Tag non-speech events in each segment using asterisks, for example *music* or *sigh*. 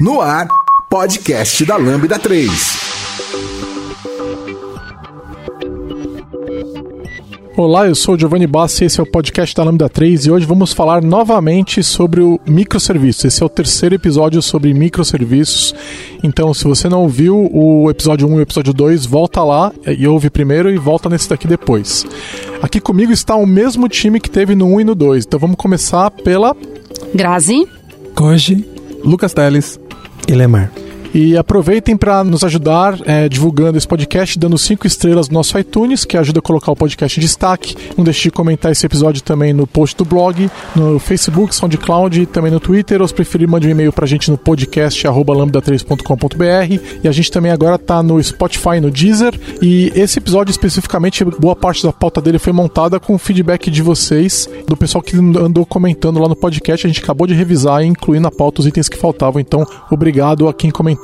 No ar, podcast da Lambda 3. Olá, eu sou o Giovanni Bassi, esse é o podcast da Lambda 3 e hoje vamos falar novamente sobre o microserviço. Esse é o terceiro episódio sobre microserviços. Então, se você não ouviu o episódio 1 e o episódio 2, volta lá e ouve primeiro e volta nesse daqui depois. Aqui comigo está o mesmo time que teve no 1 e no 2. Então vamos começar pela Grazi, Koji, Lucas Teles. E Lemar. E aproveitem para nos ajudar é, divulgando esse podcast, dando cinco estrelas no nosso iTunes, que ajuda a colocar o podcast em destaque. Não deixe de comentar esse episódio também no post do blog, no Facebook, SoundCloud também no Twitter. Ou se preferir, mande um e-mail para a gente no podcast lambda3.com.br. E a gente também agora está no Spotify, no Deezer. E esse episódio especificamente, boa parte da pauta dele foi montada com o feedback de vocês, do pessoal que andou comentando lá no podcast. A gente acabou de revisar e incluir na pauta os itens que faltavam. Então, obrigado a quem comentou.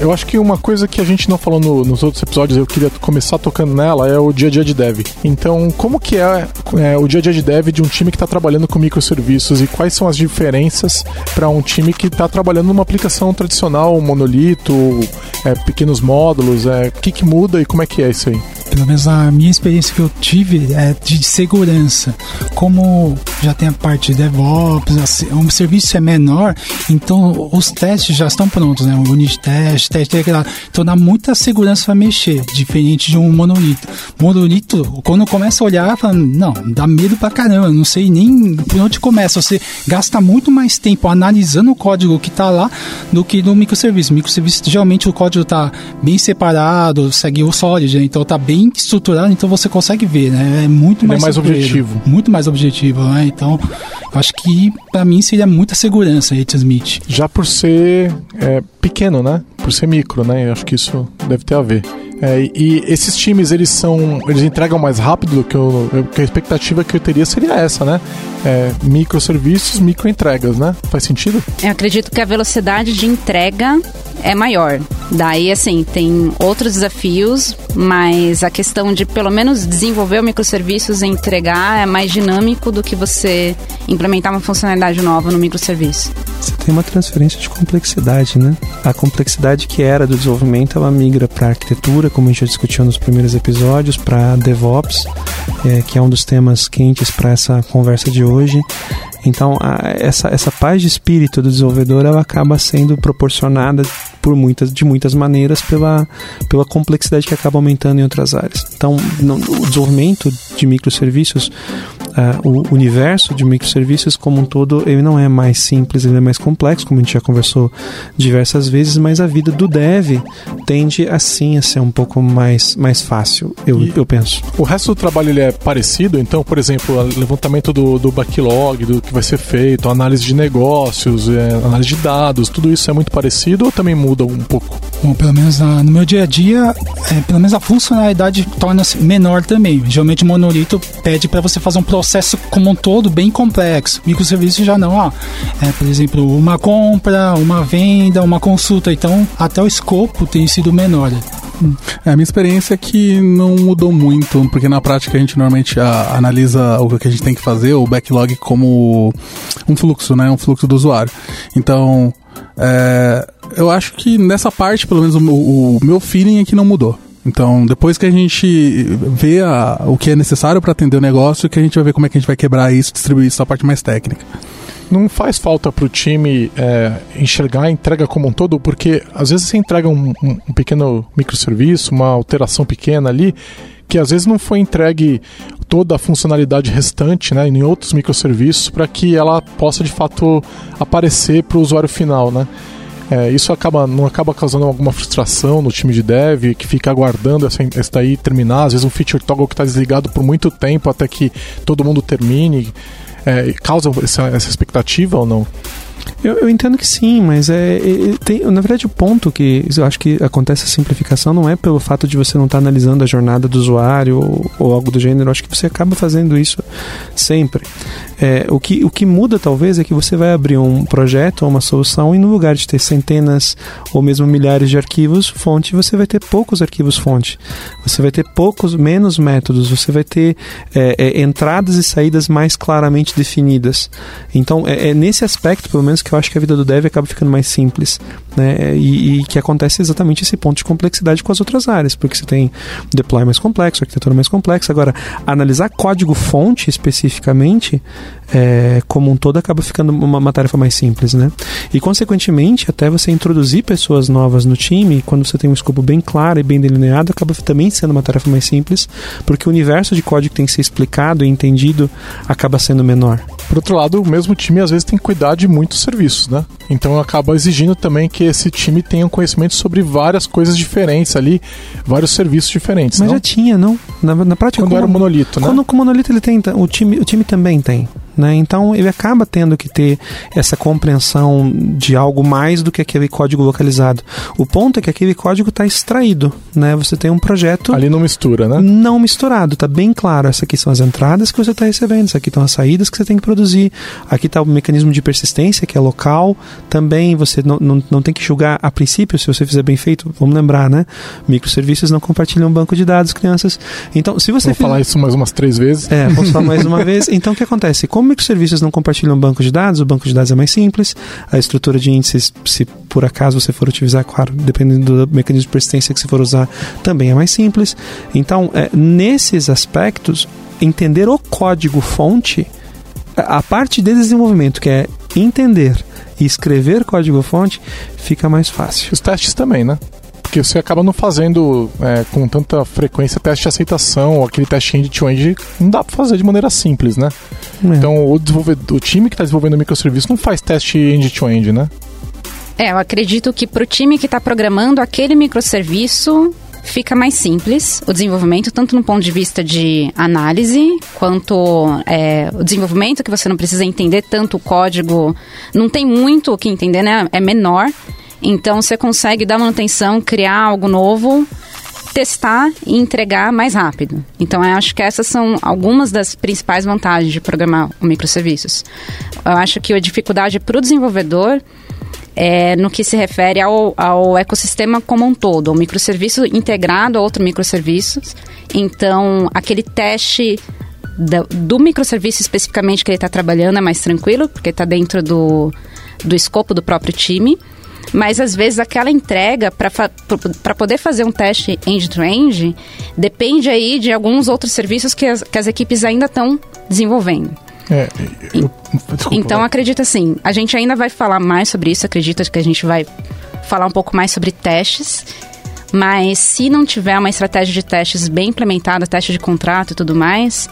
eu acho que uma coisa que a gente não falou no- nos outros episódios, eu queria começar tocando nela, é o dia a dia de dev. Então, como que é, é, o dia a dia de dev de um time que está trabalhando com microserviços e quais são as diferenças para um time que está trabalhando numa aplicação tradicional, monolito, é, pequenos módulos, é, o que, que muda e como é que é isso aí? Pelo menos a minha experiência que eu tive é de segurança. Como já tem a parte de DevOps, o serviço é menor, então os testes já estão prontos, né? O unit test, teste integrado. Então dá muita segurança para mexer, diferente de um monolito. Monolito, quando começa a olhar, fala, não, dá medo pra caramba, não sei nem por onde começa. Você gasta muito mais tempo analisando o código que tá lá do que no microserviço. Microserviço, geralmente o código tá bem separado, segue o Solid, né? então tá bem estruturado, então você consegue ver, né? É muito Ele é mais mais objetivo. Muito mais objetivo, né? Então, acho que pra mim seria muita segurança aí, Smith. Já por ser é, pequeno, né? Por ser micro, né? Eu acho que isso deve ter a ver. É, e esses times, eles são. Eles entregam mais rápido do que, eu, eu- que a expectativa que eu teria seria essa, né? É, microserviços, microentregas, né? Faz sentido? eu acredito que a velocidade de entrega é maior. Daí, assim, tem outros desafios, mas a questão de pelo menos desenvolver o microserviços e entregar é mais dinâmico do que você implementar uma funcionalidade nova no microserviço. Você tem uma transferência de complexidade, né? A complexidade que era do desenvolvimento, ela migra para arquitetura, como a gente já discutiu nos primeiros episódios, para DevOps, é, que é um dos temas quentes para essa conversa de hoje. Então, a- essa, essa paz de espírito do desenvolvedor, ela acaba sendo proporcionada por muitas, de muitas maneiras pela, pela complexidade que acaba aumentando em outras áreas. Então, no, o desenvolvimento de microserviços, ah, o universo de microserviços como um todo, ele não é mais simples, ele é mais complexo, como a gente já conversou diversas vezes, mas a vida do dev tende assim a ser um pouco mais, mais fácil, eu, E- eu penso. O resto do trabalho ele é parecido, então, por exemplo, o levantamento do, do backlog, do que vai ser feito, análise de negócios, é, análise de dados, tudo isso é muito parecido ou também muda um pouco? Bom, pelo menos ah, no meu dia a dia, é, pelo menos a funcionalidade torna-se menor também. Geralmente o monolito pede para você fazer um processo como um todo bem complexo. Microserviço já não, ó. É, por exemplo, uma compra, uma venda, uma consulta. Então, até o escopo tem sido menor. É, a minha experiência é que não mudou muito, porque na prática a gente normalmente a- analisa o que a gente tem que fazer, o backlog, como um fluxo, né? Um fluxo do usuário. Então, é, eu acho que nessa parte, pelo menos o, meu- o meu feeling é que não mudou. Então, depois que a gente vê a- o que é necessário para atender o negócio, que a gente vai ver como é que a gente vai quebrar isso, distribuir isso na parte mais técnica. Não faz falta pro time é, enxergar a entrega como um todo, porque às vezes você entrega um, um- um pequeno microserviço, uma alteração pequena ali, que às vezes não foi entregue toda a funcionalidade restante né, em outros microserviços para que ela possa de fato aparecer para o usuário final. Né? É, isso acaba, não acaba causando alguma frustração no time de dev que fica aguardando essa, essa daí terminar. Às vezes um feature toggle que está desligado por muito tempo até que todo mundo termine. É, causa essa, essa expectativa ou não? Eu, eu, entendo que sim, mas é, é, tem, na verdade o ponto que eu acho que acontece a simplificação não é pelo fato de você não estar tá analisando a jornada do usuário ou, ou, algo do gênero. Eu acho que você acaba fazendo isso sempre. É, o, que, o que muda talvez é que você vai abrir um projeto ou uma solução e no lugar de ter centenas ou mesmo milhares de arquivos fonte, você vai ter poucos arquivos fonte. Você vai ter poucos, menos métodos. Você vai ter é, é entradas e saídas mais claramente definidas. Então é, é nesse aspecto, pelo menos, que eu acho que a vida do dev acaba ficando mais simples. Né? E, e, que acontece exatamente esse ponto de complexidade com as outras áreas, porque você tem deploy mais complexo, arquitetura mais complexa. Agora, analisar código fonte especificamente, é, como um todo, acaba ficando uma, uma, tarefa mais simples. Né? E, consequentemente, até você introduzir pessoas novas no time, quando você tem um escopo bem claro e bem delineado, acaba também sendo uma tarefa mais simples, porque o universo de código que tem que ser explicado e entendido acaba sendo menor. Por outro lado, o mesmo time às vezes tem que cuidar de muitos serviços, né? Então acaba exigindo também que esse time tenha um conhecimento sobre várias coisas diferentes ali, vários serviços diferentes. Mas não? já tinha, não? Na, na prática, quando era o monolito, né? Quando o monolito ele tem, o time, o time também tem. Né? Então ele acaba tendo que ter essa compreensão de algo mais do que aquele código localizado. O ponto é que aquele código está extraído, né? Você tem um projeto ali não mistura, né? Não misturado, está bem claro. Essas aqui são as entradas que você está recebendo, essas aqui estão as saídas que você tem que produzir. Aqui está o mecanismo de persistência que é local. Também você não, não, não tem que julgar a princípio se você fizer bem feito. Vamos lembrar, né? Microserviços não compartilham banco de dados, crianças. Então, se você Vou fizer... falar isso mais umas três vezes. É, vou falar mais uma *laughs* vez. Então, o que acontece? Como microserviços não compartilham banco de dados, o banco de dados é mais simples, a estrutura de índices, se por acaso você for utilizar, claro, dependendo do mecanismo de persistência que você for usar, também é mais simples. Então, é, nesses aspectos, entender o código-fonte, a parte de desenvolvimento, que é entender e escrever código-fonte, fica mais fácil. Os testes também, né? Porque você acaba não fazendo é, com tanta frequência teste de aceitação, ou aquele teste end-to-end, não dá para fazer de maneira simples, né? É. Então o, desenvolvedor, o time que está desenvolvendo o microserviço não faz teste end-to-end, -end, né? É, eu acredito que para o time que está programando aquele microserviço fica mais simples o desenvolvimento, tanto no ponto de vista de análise, quanto é, o desenvolvimento, que você não precisa entender tanto o código, não tem muito o que entender, né? É menor. Então você consegue dar manutenção, criar algo novo, testar e entregar mais rápido. Então eu acho que essas são algumas das principais vantagens de programar o microserviços. Eu acho que a dificuldade para o desenvolvedor é no que se refere ao, ao ecossistema como um todo, o microserviço integrado a outro microserviço. Então, aquele teste do, do microserviço especificamente que ele está trabalhando é mais tranquilo, porque está dentro do, do escopo do próprio time mas às vezes aquela entrega para poder fazer um teste end-to-end depende aí de alguns outros serviços que as, que as equipes ainda estão desenvolvendo. É, eu, desculpa, então acredito assim, a gente ainda vai falar mais sobre isso, acredito que a gente vai falar um pouco mais sobre testes mas se não tiver uma estratégia de testes bem implementada, teste de contrato e tudo mais,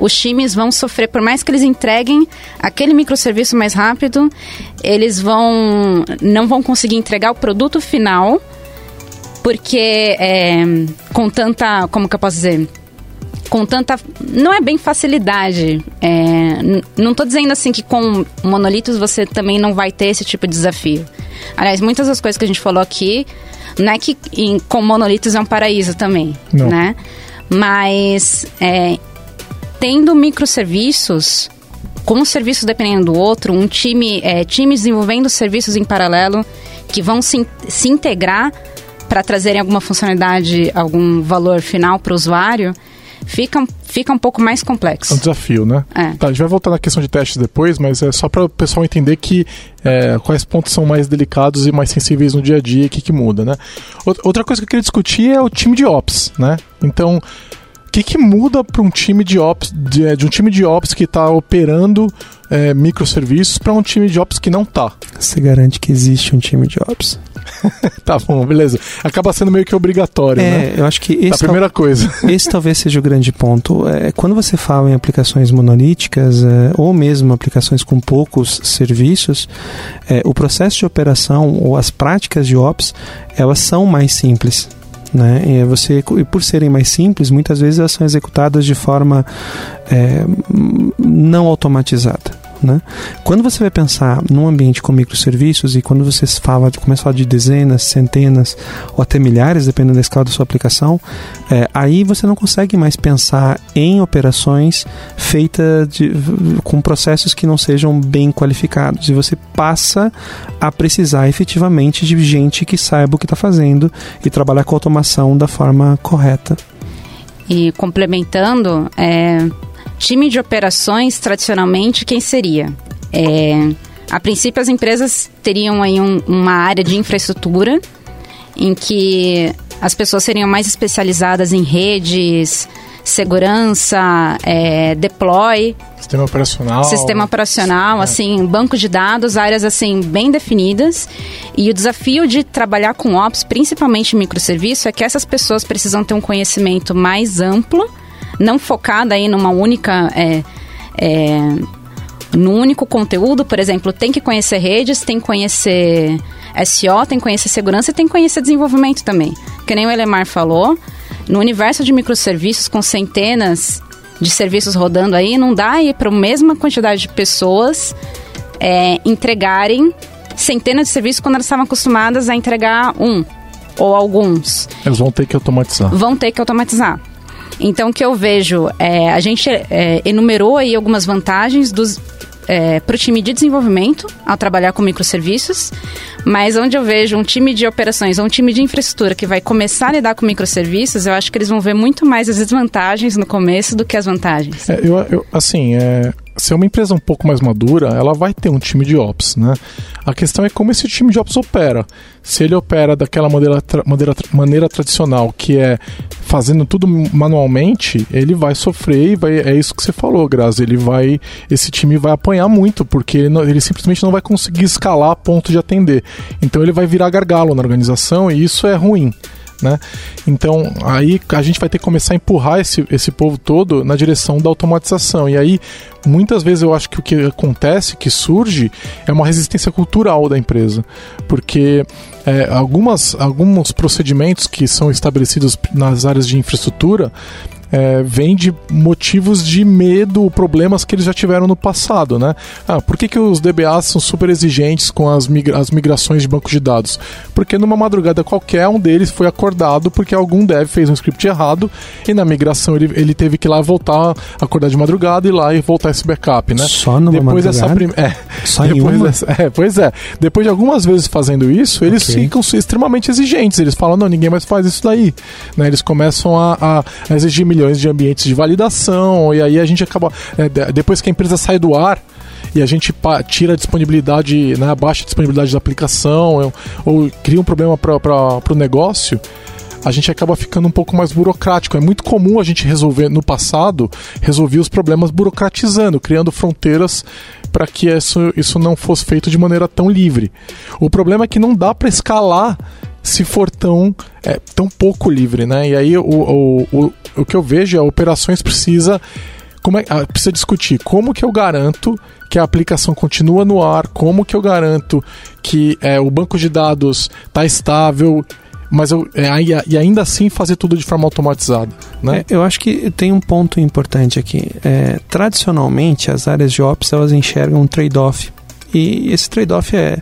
os times vão sofrer, por mais que eles entreguem aquele microserviço mais rápido, eles vão não vão conseguir entregar o produto final, porque é, com tanta, como que eu posso dizer? com tanta. Não é bem facilidade. É, não estou dizendo assim que com monolitos você também não vai ter esse tipo de desafio. Aliás, muitas das coisas que a gente falou aqui não é que em, com monolitos é um paraíso também, Não. né? Mas é, tendo microserviços, com um serviço dependendo do outro, um time, é, times desenvolvendo serviços em paralelo que vão se, se integrar para trazerem alguma funcionalidade, algum valor final para o usuário, fica, fica um pouco mais complexo. É um desafio, né? É. Tá, a gente vai voltar na questão de testes depois, mas é só para o pessoal entender que é, quais pontos são mais delicados e mais sensíveis no dia a dia e o que, que muda, né? Outra coisa que eu queria discutir é o time de Ops, né? Então, o que, que muda para um time de Ops, de, é, de, um time de Ops que está operando é, microserviços para um time de Ops que não está? Você garante que existe um time de Ops? *laughs* tá bom, beleza. Acaba sendo meio que obrigatório, é, né? eu acho que A esse, primeira coisa. *laughs* esse talvez seja o grande ponto. É, quando você fala em aplicações monolíticas é, ou mesmo aplicações com poucos serviços, é, o processo de operação ou as práticas de ops elas são mais simples. Né? E você, e por serem mais simples, muitas vezes elas são executadas de forma é, não automatizada. Né? Quando você vai pensar num ambiente com microserviços e quando você fala, começa a falar de dezenas, centenas ou até milhares, dependendo da escala da sua aplicação, é, aí você não consegue mais pensar em operações feitas com processos que não sejam bem qualificados e você passa a precisar efetivamente de gente que saiba o que está fazendo e trabalhar com automação da forma correta. E complementando, é, time de operações, tradicionalmente, quem seria? É, a princípio, as empresas teriam aí um, uma área de infraestrutura em que as pessoas seriam mais especializadas em redes, segurança, é, deploy, Sistema operacional. sistema operacional, assim, banco de dados, áreas assim bem definidas. E o desafio de trabalhar com ops, principalmente microserviço, é que essas pessoas precisam ter um conhecimento mais amplo, não focado aí numa única é, é, no único conteúdo, por exemplo, tem que conhecer redes, tem que conhecer SO, tem que conhecer segurança e tem que conhecer desenvolvimento também. Que nem o Elemar falou, no universo de microserviços com centenas de serviços rodando aí, não dá aí para a mesma quantidade de pessoas é, entregarem centenas de serviços quando elas estavam acostumadas a entregar um ou alguns. Eles vão ter que automatizar. Vão ter que automatizar. Então, o que eu vejo, é, a gente é, enumerou aí algumas vantagens dos é, para o time de desenvolvimento ao trabalhar com microserviços, mas onde eu vejo um time de operações ou um time de infraestrutura que vai começar a lidar com microserviços, eu acho que eles vão ver muito mais as desvantagens no começo do que as vantagens. É, eu, eu, assim, é, se é uma empresa um pouco mais madura, ela vai ter um time de ops, né? A questão é como esse time de ops opera. Se ele opera daquela maneira, tra maneira, maneira tradicional, que é fazendo tudo manualmente, ele vai sofrer e vai, é isso que você falou, Grazi. Ele vai, esse time vai apanhar muito, porque ele, não, ele simplesmente não vai conseguir escalar a ponto de atender. Então ele vai virar gargalo na organização e isso é ruim. Né? Então aí a gente vai ter que começar a empurrar esse, esse povo todo na direção da automatização. E aí muitas vezes eu acho que o que acontece, que surge, é uma resistência cultural da empresa, porque é, algumas, alguns procedimentos que são estabelecidos nas áreas de infraestrutura é, vem de motivos de medo, problemas que eles já tiveram no passado, né? Ah, por que, que os DBAs são super exigentes com as, migra as migrações de banco de dados? Porque numa madrugada qualquer um deles foi acordado porque algum dev fez um script errado e na migração ele, ele teve que ir lá voltar, acordar de madrugada e ir lá e voltar esse backup, né? Só numa depois madrugada? dessa prim... é, Só em depois uma? dessa- é, pois é. Depois de algumas vezes fazendo isso, eles Ok. ficam extremamente exigentes. Eles falam, não, ninguém mais faz isso daí. Né? Eles começam a, a- a exigir milhões de ambientes de validação, e aí a gente acaba. é, de- depois que a empresa sai do ar. E a gente tira a disponibilidade, né, baixa a disponibilidade da aplicação, ou, ou cria um problema para o negócio, a gente acaba ficando um pouco mais burocrático. É muito comum a gente resolver, no passado, resolver os problemas burocratizando, criando fronteiras para que isso, isso não fosse feito de maneira tão livre. O problema é que não dá para escalar se for tão, é, tão pouco livre, né? E aí o, o, o, o que eu vejo é operações precisa como é, ah, precisa discutir como que eu garanto que a aplicação continua no ar, como que eu garanto que é, o banco de dados está estável, mas eu, é, e ainda assim fazer tudo de forma automatizada, né? É, eu acho que tem um ponto importante aqui. É, tradicionalmente, as áreas de ops elas enxergam um trade-off. E esse trade-off é,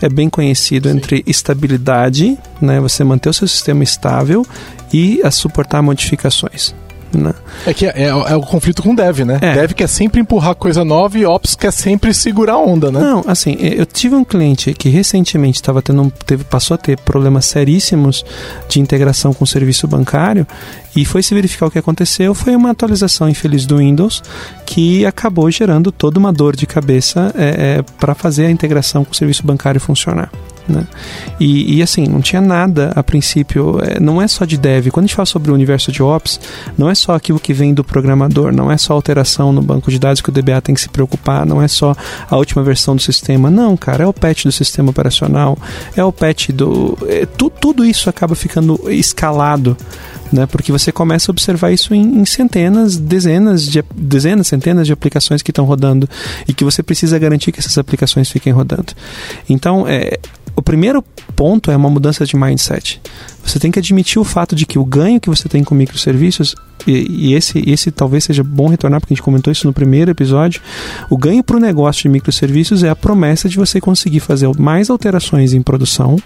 é bem conhecido entre estabilidade, né, você manter o seu sistema estável, e a suportar modificações. Né? É que é, é o conflito com o dev, né? É. Dev quer sempre empurrar coisa nova e ops quer sempre segurar a onda, né? Não, assim, eu tive um cliente que recentemente estava tendo, um- teve, passou a ter problemas seríssimos de integração com o serviço bancário e foi se verificar o que aconteceu, foi uma atualização infeliz do Windows que acabou gerando toda uma dor de cabeça para fazer a integração com o serviço bancário funcionar. Né? E, e, assim, não tinha nada a princípio, é, não é só de dev. Quando a gente fala sobre o universo de Ops, não é só aquilo que vem do programador, não é só alteração no banco de dados que o DBA tem que se preocupar, não é só a última versão do sistema. Não, cara, é o patch do sistema operacional, é o patch do. É, tu, tudo isso acaba ficando escalado né? Porque você começa a observar isso em, em, centenas, dezenas de dezenas, centenas de aplicações que estão rodando e que você precisa garantir que essas aplicações fiquem rodando. Então, é, o primeiro ponto é uma mudança de mindset. Você tem que admitir o fato de que o ganho que você tem com microserviços, e, e esse, esse talvez seja bom retornar, porque a gente comentou isso no primeiro episódio, o ganho para o negócio de microserviços é a promessa de você conseguir fazer mais alterações em produção,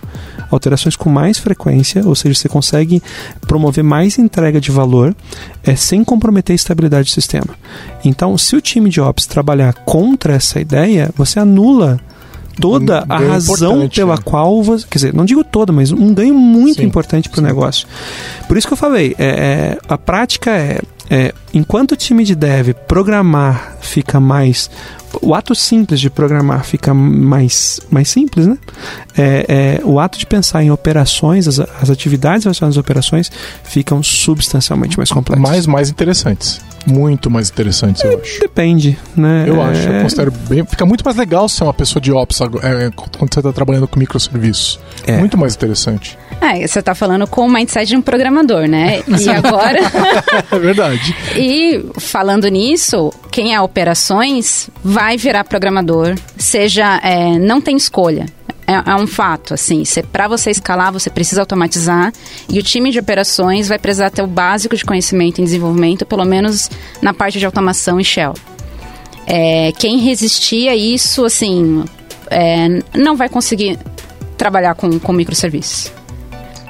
alterações com mais frequência, ou seja, você consegue promover mais entrega de valor é, sem comprometer a estabilidade do sistema. Então, se o time de Ops trabalhar contra essa ideia, você anula toda um a razão pela né? qual você, quer dizer, não digo toda, mas um ganho muito sim, importante para o negócio. Por isso que eu falei, é, é, a prática é, é, enquanto o time de dev programar fica mais o ato simples de programar fica mais, mais simples, né? É, é, o ato de pensar em operações, as, as atividades relacionadas às operações ficam substancialmente mais complexas. Mais, mais interessantes muito mais interessantes, eu acho. Depende, né? Eu é... acho, eu considero bem. Fica muito mais legal ser uma pessoa de Ops é, quando você está trabalhando com microserviços. É. Muito mais interessante. É, você está falando com o mindset de um programador, né? E agora. *laughs* é verdade. *laughs* E falando nisso, quem é operações vai virar programador, seja. É, não tem escolha é, é um fato, assim, para você escalar, você precisa automatizar e o time de operações vai precisar ter o básico de conhecimento em desenvolvimento, pelo menos na parte de automação e shell. É, quem resistir a isso, assim, é, não vai conseguir trabalhar com, com microserviços.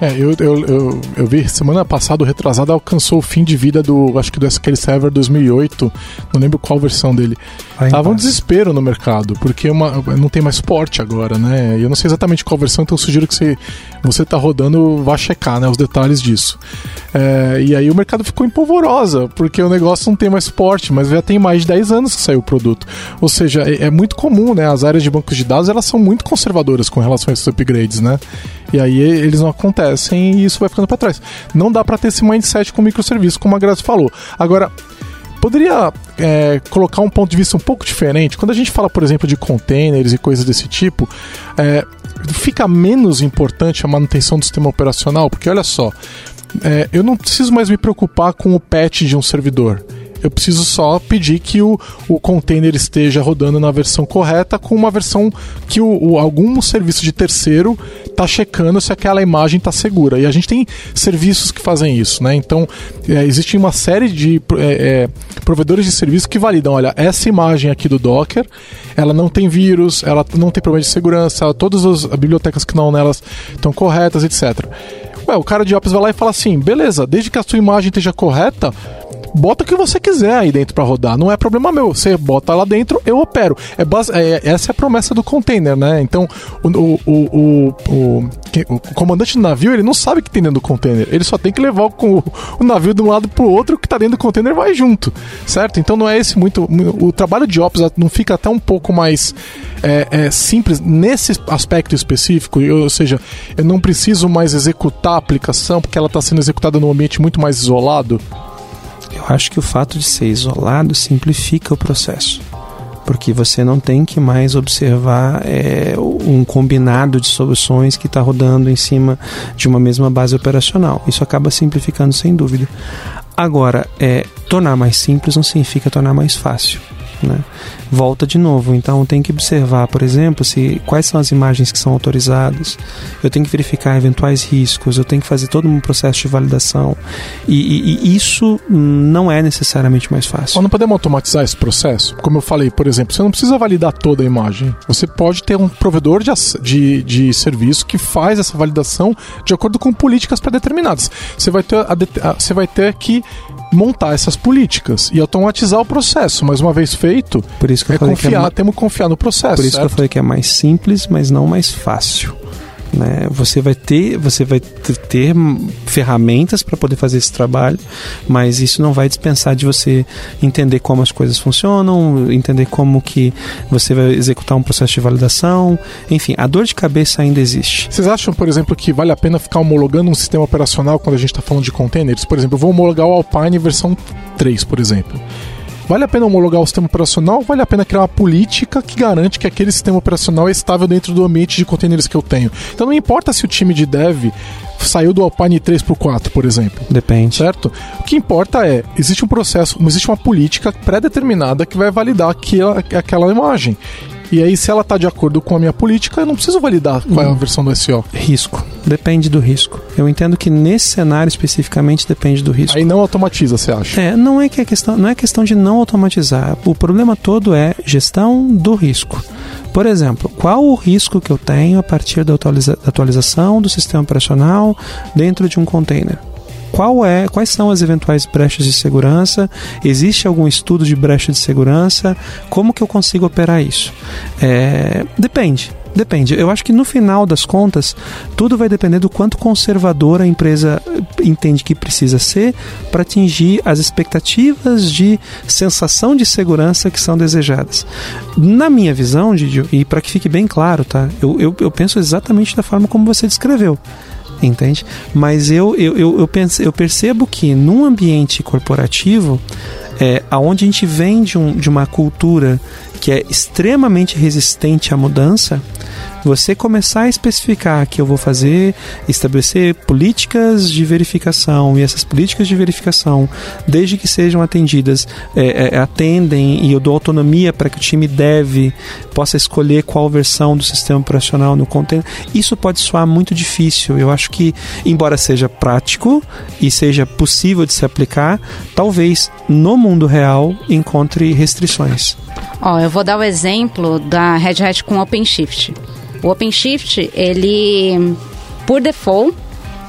É, eu, eu, eu, eu, vi semana passada, o retrasado alcançou o fim de vida do, acho que do SQL Server 2008, não lembro qual versão dele. Vai Tava um desespero no mercado, porque uma, não tem mais suporte agora, né? Eu não sei exatamente qual versão, então eu sugiro que você, você tá rodando, vá checar, né, os detalhes disso. É, e aí o mercado ficou em polvorosa, porque o negócio não tem mais suporte, mas já tem mais de 10 anos que saiu o produto. Ou seja, é, é muito comum, né? As áreas de bancos de dados, elas são muito conservadoras com relação a esses upgrades, né? E aí eles não acontecem e isso vai ficando para trás. Não dá para ter esse mindset com microserviço, como a Graça falou. Agora, poderia é, colocar um ponto de vista um pouco diferente? Quando a gente fala, por exemplo, de containers e coisas desse tipo, é, fica menos importante a manutenção do sistema operacional? Porque olha só, é, eu não preciso mais me preocupar com o patch de um servidor eu preciso só pedir que o, o container esteja rodando na versão correta com uma versão que o, o algum serviço de terceiro está checando se aquela imagem está segura. E a gente tem serviços que fazem isso, né? Então, é, existe uma série de é, é, provedores de serviço que validam, olha, essa imagem aqui do Docker, ela não tem vírus, ela não tem problema de segurança, todas as bibliotecas que estão nelas estão corretas, etc. Ué, o cara de Ops vai lá e fala assim: beleza, desde que a sua imagem esteja correta, bota o que você quiser aí dentro para rodar. Não é problema meu. Você bota lá dentro, eu opero. É base, é, essa é a promessa do container, né? Então, o, o, o, o, o comandante do navio, ele não sabe o que tem dentro do container. Ele só tem que levar o, o navio de um lado pro outro, o que tá dentro do container vai junto, certo? Então não é esse muito... O trabalho de Ops não fica até um pouco mais é, é, simples nesse aspecto específico, ou seja, eu não preciso mais executar a aplicação porque ela está sendo executada num ambiente muito mais isolado. Eu acho que o fato de ser isolado simplifica o processo. Porque você não tem que mais observar é, um combinado de soluções que está rodando em cima de uma mesma base operacional. Isso acaba simplificando sem dúvida. Agora, é, tornar mais simples não significa tornar mais fácil. Né? Volta de novo, então tem que observar, por exemplo, se quais são as imagens que são autorizadas. Eu tenho que verificar eventuais riscos. Eu tenho que fazer todo um processo de validação. E, e, e isso não é necessariamente mais fácil. Mas não podemos automatizar esse processo? Como eu falei, por exemplo, você não precisa validar toda a imagem. Você pode ter um provedor de, de, de serviço que faz essa validação de acordo com políticas pré-determinadas. Você vai ter, a, a, você vai ter que montar essas políticas e automatizar o processo. Mas uma vez feito, Por isso que eu é confiar, que é temos que confiar no processo. Por isso certo? que eu falei que é mais simples, mas não mais fácil. Né? Você vai ter, você vai ter ferramentas para poder fazer esse trabalho, mas isso não vai dispensar de você entender como as coisas funcionam, entender como que você vai executar um processo de validação, enfim, a dor de cabeça ainda existe. Vocês acham, por exemplo, que vale a pena ficar homologando um sistema operacional quando a gente está falando de containers? Por exemplo, eu vou homologar o Alpine versão 3, por exemplo. Vale a pena homologar o sistema operacional? Vale a pena criar uma política que garante que aquele sistema operacional é estável dentro do ambiente de containers que eu tenho? Então não importa se o time de dev saiu do Alpine 3 para o 4, por exemplo. Depende. Certo? O que importa é, existe um processo, existe uma política pré-determinada que vai validar aquela, aquela imagem. E aí, se ela está de acordo com a minha política, eu não preciso validar qual é a versão do SEO. Risco. Depende do risco. Eu entendo que nesse cenário especificamente depende do risco. Aí não automatiza, você acha? É, não é que é questão, não é questão de não automatizar. O problema todo é gestão do risco. Por exemplo, qual o risco que eu tenho a partir da atualiza atualização do sistema operacional dentro de um container? Qual é, quais são as eventuais brechas de segurança? Existe algum estudo de brecha de segurança? Como que eu consigo operar isso? É, depende. Depende. Eu acho que no final das contas, tudo vai depender do quanto conservadora a empresa entende que precisa ser para atingir as expectativas de sensação de segurança que são desejadas. Na minha visão, Didio, e para que fique bem claro, tá? Eu, eu, eu penso exatamente da forma como você descreveu entende? Mas eu, eu, eu, eu, eu percebo que num ambiente corporativo, é, onde a gente vem de, um, de uma cultura que é extremamente resistente à mudança, você começar a especificar que eu vou fazer, estabelecer políticas de verificação e essas políticas de verificação, desde que sejam atendidas, é, é, atendem e eu dou autonomia para que o time deve possa escolher qual versão do sistema operacional no container, isso pode soar muito difícil. Eu acho que, embora seja prático e seja possível de se aplicar, talvez no mundo real encontre restrições. Ó, eu vou dar o exemplo da Red Hat com OpenShift. O OpenShift, ele, por default,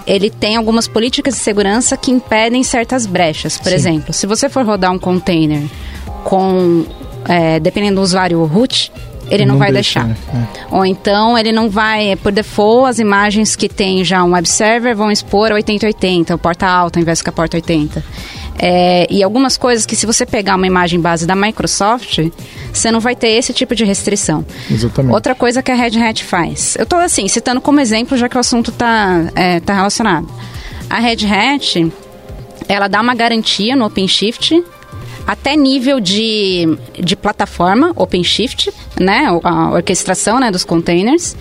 ele tem algumas políticas de segurança que impedem certas brechas. Por Sim. exemplo, se você for rodar um container com, é, dependendo do usuário root, ele não, não vai deixa, deixar. Né? É. Ou então ele não vai, por default, as imagens que tem já um web server vão expor a 8080, porta alta ao invés de a porta 80. É, e algumas coisas que se você pegar uma imagem base da Microsoft, você não vai ter esse tipo de restrição. Exatamente. Outra coisa que a Red Hat faz. Eu estou assim, citando como exemplo, já que o assunto está é, tá relacionado. A Red Hat, ela dá uma garantia no OpenShift até nível de, de plataforma OpenShift, né, a orquestração né, dos containers.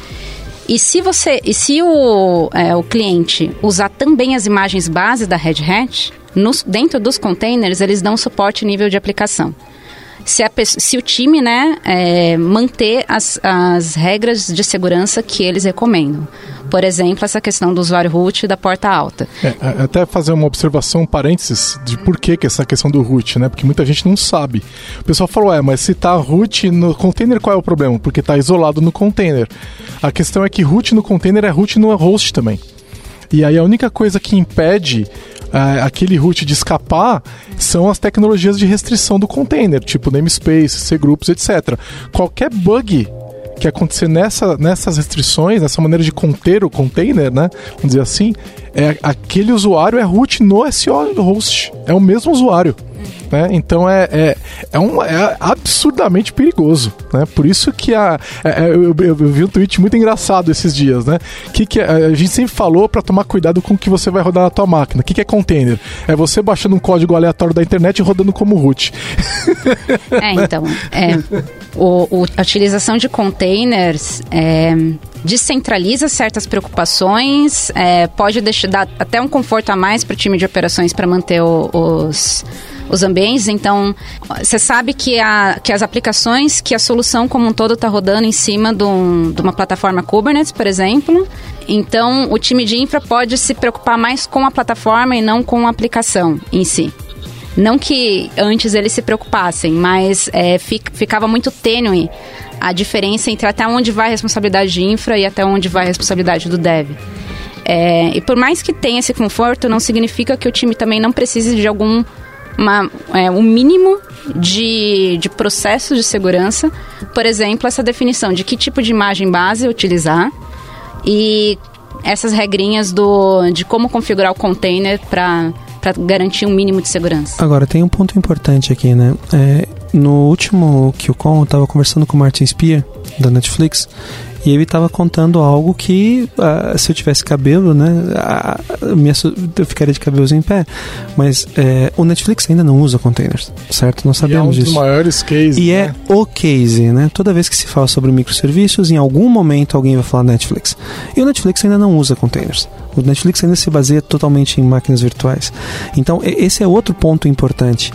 E se você, e se o, é, o cliente usar também as imagens base da Red Hat, nos, dentro dos containers, eles dão suporte nível de aplicação. Se, a, se o time né, é, manter as, as regras de segurança que eles recomendam. Por exemplo, essa questão do usuário root da porta alta. É, até fazer uma observação, um parênteses, de por que, que essa questão do root, né? Porque muita gente não sabe. O pessoal falou, é, mas se está root no container, qual é o problema? Porque está isolado no container. A questão é que root no container é root no host também. E aí a única coisa que impede uh, aquele root de escapar são as tecnologias de restrição do container, tipo namespace, cgroups, etc. Qualquer bug que acontecer nessa, nessas restrições, nessa maneira de conter o container, né? Vamos dizer assim, é aquele usuário é root no SEO host. É o mesmo usuário. Né? Então é, é, é, um, é absurdamente perigoso. Né? Por isso que a, é, é eu, eu, vi um tweet muito engraçado esses dias. Né? Que, que a, a gente sempre falou para tomar cuidado com o que você vai rodar na tua máquina. O que, que é container? É você baixando um código aleatório da internet e rodando como root. É, então. É, o, o, a utilização de containers é, descentraliza certas preocupações, é, pode deixar, dar até um conforto a mais para o time de operações para manter o, os os ambientes. Então, você sabe que, a, que as aplicações, que a solução como um todo está rodando em cima de, um, de uma plataforma Kubernetes, por exemplo. Então, o time de infra pode se preocupar mais com a plataforma e não com a aplicação em si. Não que antes eles se preocupassem, mas é, ficava muito tênue a diferença entre até onde vai a responsabilidade de infra e até onde vai a responsabilidade do dev. É, e por mais que tenha esse conforto, não significa que o time também não precise de algum uma, é, um mínimo de, de processos de segurança. Por exemplo, essa definição de que tipo de imagem base utilizar e essas regrinhas do, de como configurar o container para garantir um mínimo de segurança. Agora, tem um ponto importante aqui, né? É, no último QCon, eu estava conversando com o Martin Spear, da Netflix, e ele estava contando algo que, uh, se eu tivesse cabelo, né, uh, me eu ficaria de cabelos em pé. Mas é, o Netflix ainda não usa containers, certo? Nós sabemos disso. é um dos maiores cases. E né? é o case, né? Toda vez que se fala sobre microserviços, em algum momento alguém vai falar Netflix. E o Netflix ainda não usa containers. O Netflix ainda se baseia totalmente em máquinas virtuais. Então, esse é outro ponto importante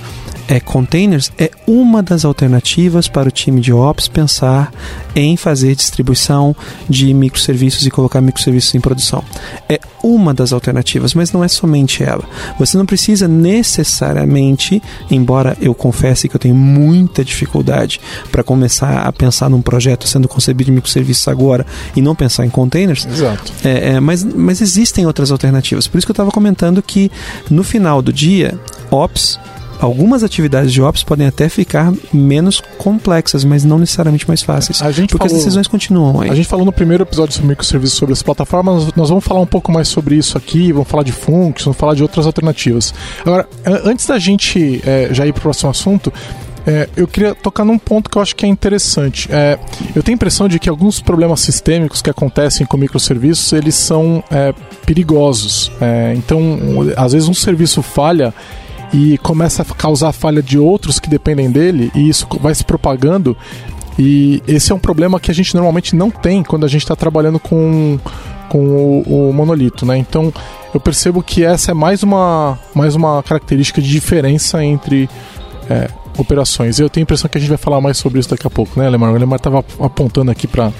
é, containers é uma das alternativas para o time de Ops pensar em fazer distribuição de microserviços e colocar microserviços em produção. É uma das alternativas, mas não é somente ela. Você não precisa necessariamente, embora eu confesse que eu tenho muita dificuldade para começar a pensar num projeto sendo concebido de microserviços agora e não pensar em containers. Exato. É, é, mas, mas existem outras alternativas. Por isso que eu estava comentando que no final do dia, Ops algumas atividades de Ops podem até ficar menos complexas, mas não necessariamente mais fáceis. A gente porque falou, as decisões continuam aí. A gente falou no primeiro episódio sobre microserviços sobre as plataformas, nós vamos falar um pouco mais sobre isso aqui, vamos falar de functions, vamos falar de outras alternativas. Agora, antes da gente é, já ir para o próximo assunto, é, eu queria tocar num ponto que eu acho que é interessante. É, eu tenho a impressão de que alguns problemas sistêmicos que acontecem com microserviços, eles são é, perigosos. É, então, às vezes um serviço falha e começa a causar falha de outros que dependem dele e isso vai se propagando. E esse é um problema que a gente normalmente não tem quando a gente está trabalhando com, com o, o, monolito, né? Então eu percebo que essa é mais uma, mais uma característica de diferença entre é, operações. Eu tenho a impressão que a gente vai falar mais sobre isso daqui a pouco, né, Lemar? O Lemar estava apontando aqui para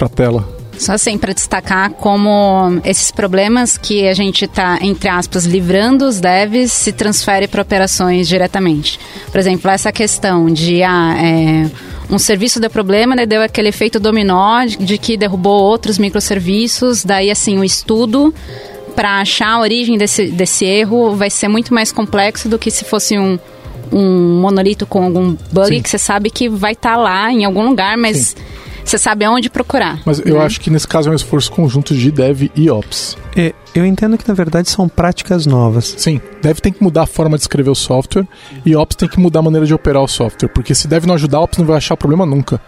a tela. Só assim, para destacar como esses problemas que a gente está, entre aspas, livrando os devs se transfere para operações diretamente. Por exemplo, essa questão de ah, é, um serviço deu problema, né, deu aquele efeito dominó de, de que derrubou outros microserviços, daí assim, o estudo para achar a origem desse, desse erro vai ser muito mais complexo do que se fosse um, um monolito com algum bug Sim. que você sabe que vai estar tá lá em algum lugar, mas... Sim você sabe aonde procurar. Mas eu né? acho que nesse caso é um esforço conjunto de Dev e Ops. É, eu entendo que na verdade são práticas novas. Sim, Dev tem que mudar a forma de escrever o software e Ops tem que mudar a maneira de operar o software, porque se Dev não ajudar, Ops não vai achar problema nunca.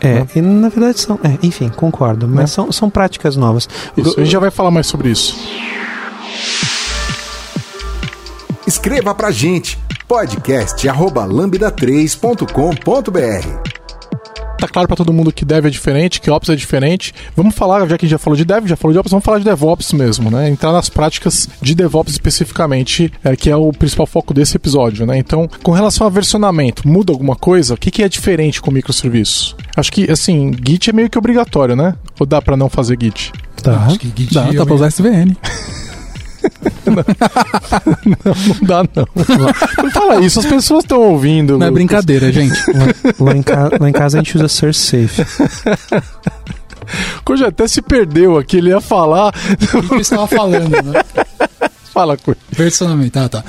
É, né? e na verdade são. É, enfim, concordo, mas né? são, são práticas novas. Isso, a gente já vai falar mais sobre isso. Escreva pra gente podcast@lambda3.com.br tá claro para todo mundo que Dev é diferente, que Ops é diferente. Vamos falar, já que a gente já falou de Dev, já falou de Ops, vamos falar de DevOps mesmo, né? Entrar nas práticas de DevOps especificamente, é, que é o principal foco desse episódio, né? Então, com relação a versionamento, muda alguma coisa? O que, que é diferente com microserviços? Acho que, assim, Git é meio que obrigatório, né? Ou dá para não fazer Git? Tá. Acho que Git dá, dá pra usar SVN. *laughs* *laughs* não, não dá não. Não fala isso, as pessoas estão ouvindo. Não é brincadeira, gente. Lá, lá, em lá, em casa a gente usa Source Safe. Coisa até se perdeu aqui, ele ia falar. O que eu estava falando, né? Fala, coisa. Versionamento, tá, tá.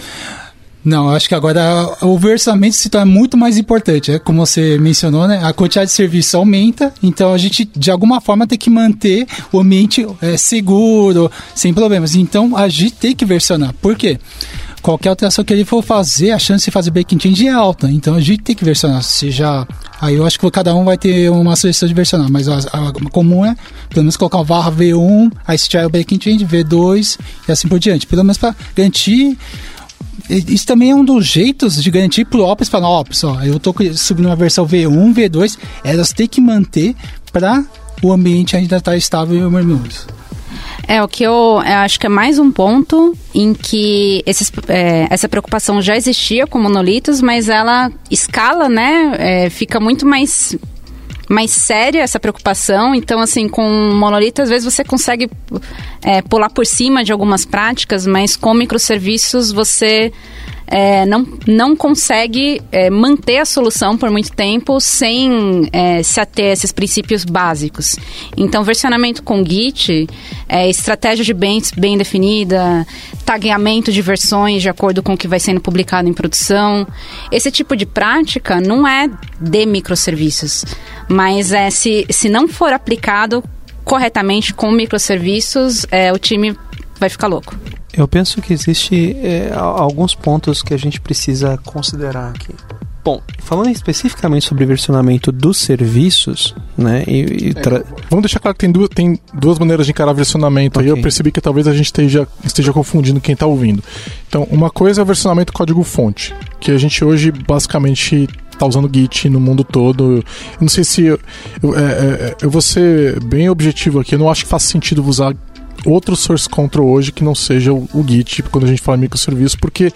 Não, acho que agora o versamento se torna muito mais importante. É como você mencionou, né? A quantidade de serviço aumenta, então a gente de alguma forma tem que manter o ambiente é, seguro, sem problemas. Então a gente tem que versionar. Por quê? Qualquer alteração que ele for fazer, a chance de fazer breaking change é alta. Então a gente tem que versionar. Seja. Aí eu acho que cada um vai ter uma sugestão de versionar, mas a, a, a comum é pelo menos colocar o varra V1, aí se tiver o breaking change, V2 e assim por diante. Pelo menos para garantir isso também é um dos jeitos de garantir pro Ops falar, ó, eu tô subindo uma versão V1, V2, elas têm que manter para o ambiente ainda estar tá estável e harmonioso. É, o que eu, eu, acho que é mais um ponto em que esses, é, essa preocupação já existia com monolitos, mas ela escala, né? É, fica muito mais mais séria essa preocupação. Então, assim, com monolito, às vezes você consegue é, pular por cima de algumas práticas, mas com microserviços você é, não, não consegue é, manter a solução por muito tempo sem é, se ater a esses princípios básicos. Então, versionamento com Git, é, estratégia de bens bem definida, tagueamento de versões de acordo com o que vai sendo publicado em produção. Esse tipo de prática não é de microserviços, mas é se, se não for aplicado corretamente com microserviços, é, o time vai ficar louco. Eu penso que existe é, alguns pontos que a gente precisa considerar aqui. Bom, falando especificamente sobre versionamento dos serviços, né? E, e é, vamos deixar claro que tem duas, tem duas maneiras de encarar versionamento. Okay. Aí eu percebi que talvez a gente esteja, esteja confundindo quem está ouvindo. Então, uma coisa é o versionamento código-fonte, que a gente hoje basicamente está usando Git no mundo todo. Eu não sei se eu, eu, é, é, eu vou ser bem objetivo aqui. Eu não acho que faz sentido usar outro source control hoje que não seja o, o Git quando a gente fala microserviço, porque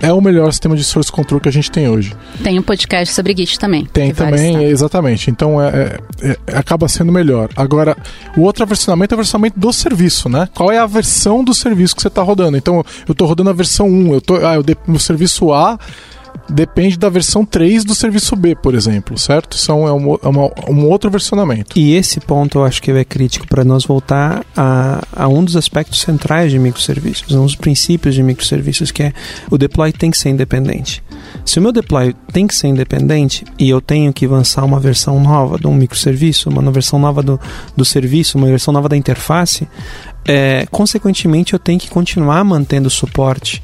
é o melhor sistema de source control que a gente tem hoje. Tem um podcast sobre Git também. Tem também, exatamente. Então é, é, é, acaba sendo melhor. Agora, o outro versionamento é o versionamento do serviço, né? Qual é a versão do serviço que você está rodando? Então, eu estou rodando a versão 1, eu tô, ah, eu, no serviço A depende da versão 3 do serviço B, por exemplo, certo? Isso é um, é uma, um outro versionamento. E esse ponto eu acho que é crítico para nós voltar a, a, um dos aspectos centrais de microserviços, um dos princípios de microserviços, que é o deploy tem que ser independente. Se o meu deploy tem que ser independente e eu tenho que avançar uma versão nova de um microserviço, uma versão nova do, do serviço, uma versão nova da interface, é, consequentemente eu tenho que continuar mantendo o suporte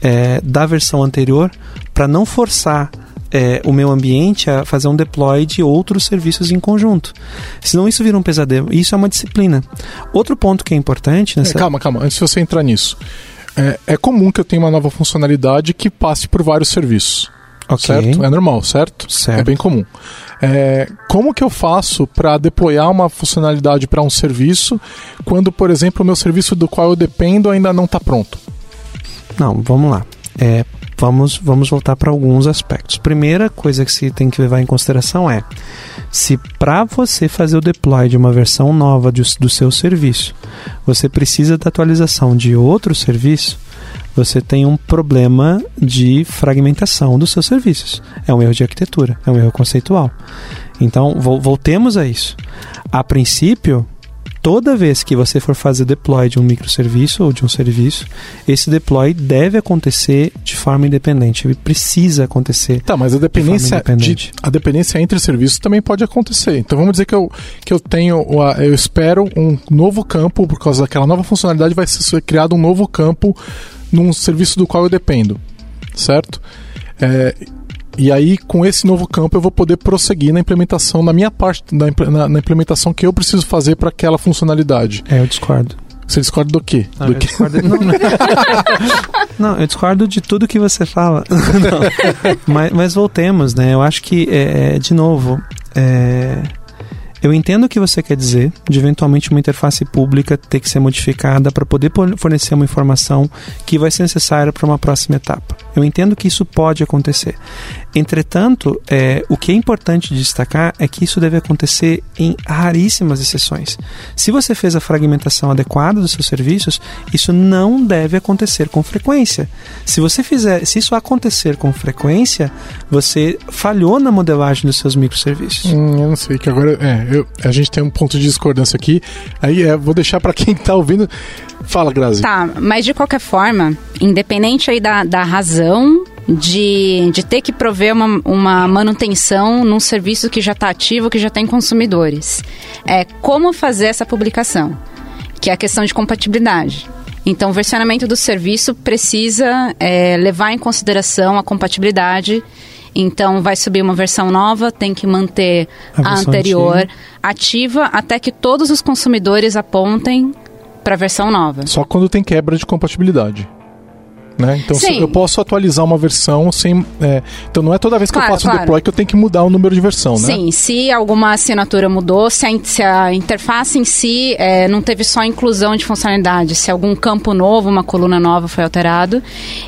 é, da versão anterior para não forçar é, o meu ambiente a fazer um deploy de outros serviços em conjunto. Senão isso vira um pesadelo. Isso é uma disciplina. Outro ponto que é importante nessa... É, calma, calma. Antes de você entrar nisso. É, é, comum que eu tenha uma nova funcionalidade que passe por vários serviços. Okay. Certo? É normal, certo? certo. É bem comum. É, como que eu faço para deployar uma funcionalidade para um serviço quando, por exemplo, o meu serviço do qual eu dependo ainda não está pronto? Não, vamos lá. É, vamos, vamos voltar para alguns aspectos. Primeira coisa que se tem que levar em consideração é se para você fazer o deploy de uma versão nova de, do seu serviço, você precisa da atualização de outro serviço, você tem um problema de fragmentação dos seus serviços. É um erro de arquitetura, é um erro conceitual. Então, voltemos a isso. A princípio, toda vez que você for fazer deploy de um microserviço ou de um serviço, esse deploy deve acontecer de forma independente. Ele precisa acontecer. Tá, mas a dependência, de, a dependência entre serviços também pode acontecer. Então vamos dizer que eu, que eu tenho, eu espero um novo campo, por causa daquela nova funcionalidade, vai ser criado um novo campo num serviço do qual eu dependo, certo? É, e aí, com esse novo campo, eu vou poder prosseguir na implementação, na minha parte, na, na, na implementação que eu preciso fazer para aquela funcionalidade. É, eu discordo. Você discorda do quê? Não, do eu, Discordo, não, *laughs* *laughs* não, eu discordo de tudo que você fala. *laughs* mas, mas, voltemos, né? Eu acho que, é, é, de novo, é, eu entendo o que você quer dizer, de eventualmente uma interface pública ter que ser modificada para poder fornecer uma informação que vai ser necessária para uma próxima etapa. Eu entendo que isso pode acontecer. Entretanto, é, o que é importante destacar é que isso deve acontecer em raríssimas exceções. Se você fez a fragmentação adequada dos seus serviços, isso não deve acontecer com frequência. Se você fizer, se isso acontecer com frequência, você falhou na modelagem dos seus microserviços. Hum, eu não sei que agora é, a gente tem um ponto de discordância aqui. Aí é, vou deixar para quem está ouvindo. Fala, Grazi. Tá, mas de qualquer forma, independente aí da, da razão de, de ter que prover uma, uma manutenção num serviço que já está ativo, que já tem consumidores. É como fazer essa publicação, que é a questão de compatibilidade. Então, o versionamento do serviço precisa é, levar em consideração a compatibilidade. Então, vai subir uma versão nova, tem que manter a, a anterior antiga. ativa até que todos os consumidores apontem para a versão nova. Só quando tem quebra de compatibilidade. Né? Então eu posso atualizar uma versão sem. É, então não é toda vez que claro, eu faço claro. um deploy que eu tenho que mudar o número de versão, né? Sim, se alguma assinatura mudou, se a, se a interface em si é, não teve só inclusão de funcionalidade, se algum campo novo, uma coluna nova foi alterado.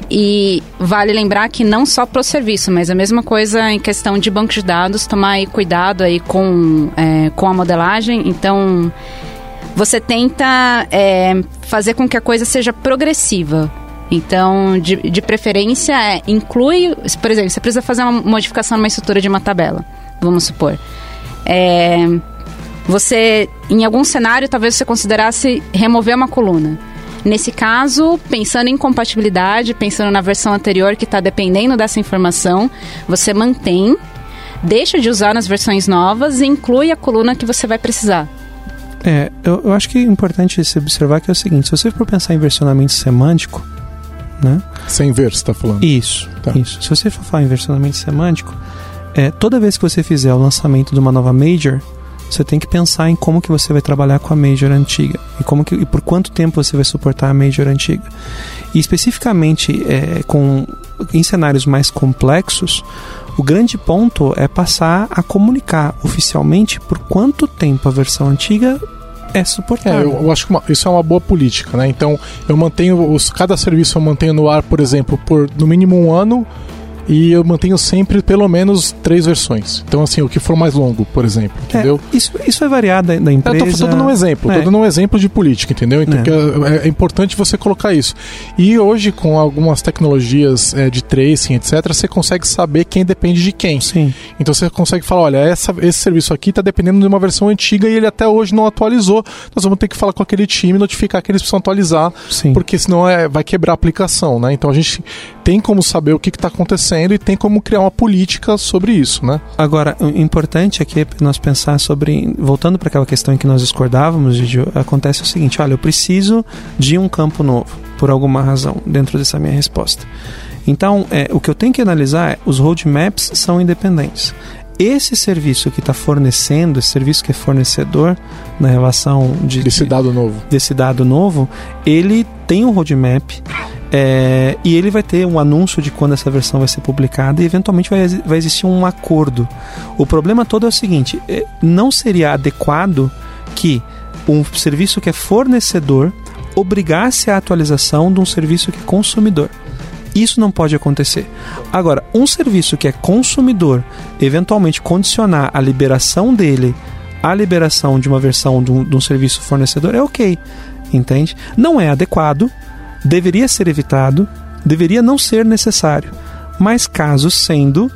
E vale lembrar que não só para o serviço, mas a mesma coisa em questão de banco de dados, tomar aí cuidado aí com, é, com a modelagem. Então você tenta é, fazer com que a coisa seja progressiva. Então, de, de preferência, é, inclui, por exemplo, você precisa fazer uma modificação numa estrutura de uma tabela, vamos supor. É, você, em algum cenário, talvez você considerasse remover uma coluna. Nesse caso, pensando em compatibilidade, pensando na versão anterior que está dependendo dessa informação, você mantém, deixa de usar nas versões novas e inclui a coluna que você vai precisar. É, eu, eu acho que é importante se observar que é o seguinte, se você for pensar em versionamento semântico, né? Sem ver, você tá falando. Isso, Tá. isso. Se você for falar em versionamento semântico, é, toda vez que você fizer o lançamento de uma nova major, você tem que pensar em como que você vai trabalhar com a major antiga e como que e por quanto tempo você vai suportar a major antiga. E especificamente é, com em cenários mais complexos, o grande ponto é passar a comunicar oficialmente por quanto tempo a versão antiga é É, suportável. eu, eu acho que uma- isso é uma boa política, né? Então, eu mantenho os, cada serviço eu mantenho no ar, por exemplo, por no mínimo um ano e eu mantenho sempre pelo menos três versões. Então, assim, o que for mais longo, por exemplo, É, entendeu? isso, isso é variado da, da Eu empresa. tô, tô dando um exemplo, É. tô dando um exemplo de política, entendeu? Então É. que é, é importante você colocar isso. E hoje, com algumas tecnologias é, de tracing, etc., você consegue saber quem depende de quem. Sim. Então você consegue falar, olha, essa- esse serviço aqui está dependendo de uma versão antiga e ele até hoje não atualizou. Nós vamos ter que falar com aquele time, notificar que eles precisam atualizar, Sim. porque senão é, vai quebrar a aplicação, né? Então a gente tem como saber o que está acontecendo e tem como criar uma política sobre isso, né? Agora, o importante aqui é nós pensar sobre. Voltando para aquela questão em que nós discordávamos, Gigi, acontece o seguinte: olha, eu preciso de um campo novo, por alguma razão, dentro dessa minha resposta. Então, é, o que eu tenho que analisar é os roadmaps são independentes. Esse serviço que está fornecendo, esse serviço que é fornecedor na relação de, Desse dado novo. desse dado novo, ele tem um roadmap é, e ele vai ter um anúncio de quando essa versão vai ser publicada e eventualmente vai, vai existir um acordo. O problema todo é o seguinte: é, não seria adequado que um serviço que é fornecedor obrigasse a atualização de um serviço que é consumidor. Isso não pode acontecer. Agora, um serviço que é consumidor, eventualmente condicionar a liberação dele à liberação de uma versão de um, de um serviço fornecedor é ok, entende? Não é adequado, deveria ser evitado, deveria não ser necessário. Mas caso sendo,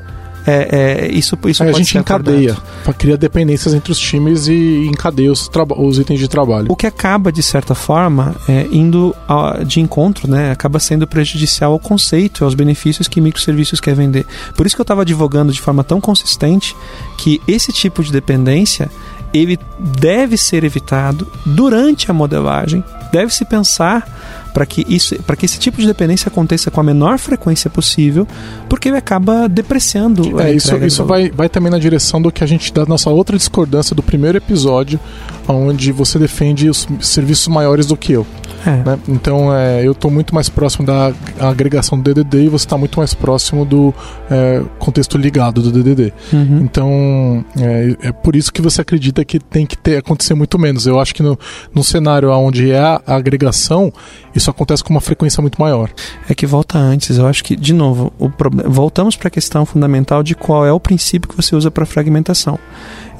é, é, isso, isso a pode gente ser encadeia, criar dependências entre os times e encadeia os, os itens de trabalho. O que acaba, de certa forma, é, indo a- de encontro, né? Acaba sendo prejudicial ao conceito, aos benefícios que microserviços quer vender. Por isso que eu estava advogando de forma tão consistente que esse tipo de dependência ele deve ser evitado durante a modelagem. Deve-se pensar para que isso, para que esse tipo de dependência aconteça com a menor frequência possível, porque ele acaba depreciando. a É, isso, isso vai, vai também na direção do que a gente da nossa outra discordância do primeiro episódio, onde você defende os serviços maiores do que eu. É. né? Então é, eu estou muito mais próximo da agregação do DDD e você está muito mais próximo do é, contexto ligado do DDD. Uhum. Então é, é por isso que você acredita que tem que ter, acontecer muito menos. Eu acho que no, no cenário onde é a agregação, isso acontece com uma frequência muito maior. é que volta antes. Eu acho que, de novo, o voltamos para a questão fundamental de qual é o princípio que você usa para fragmentação.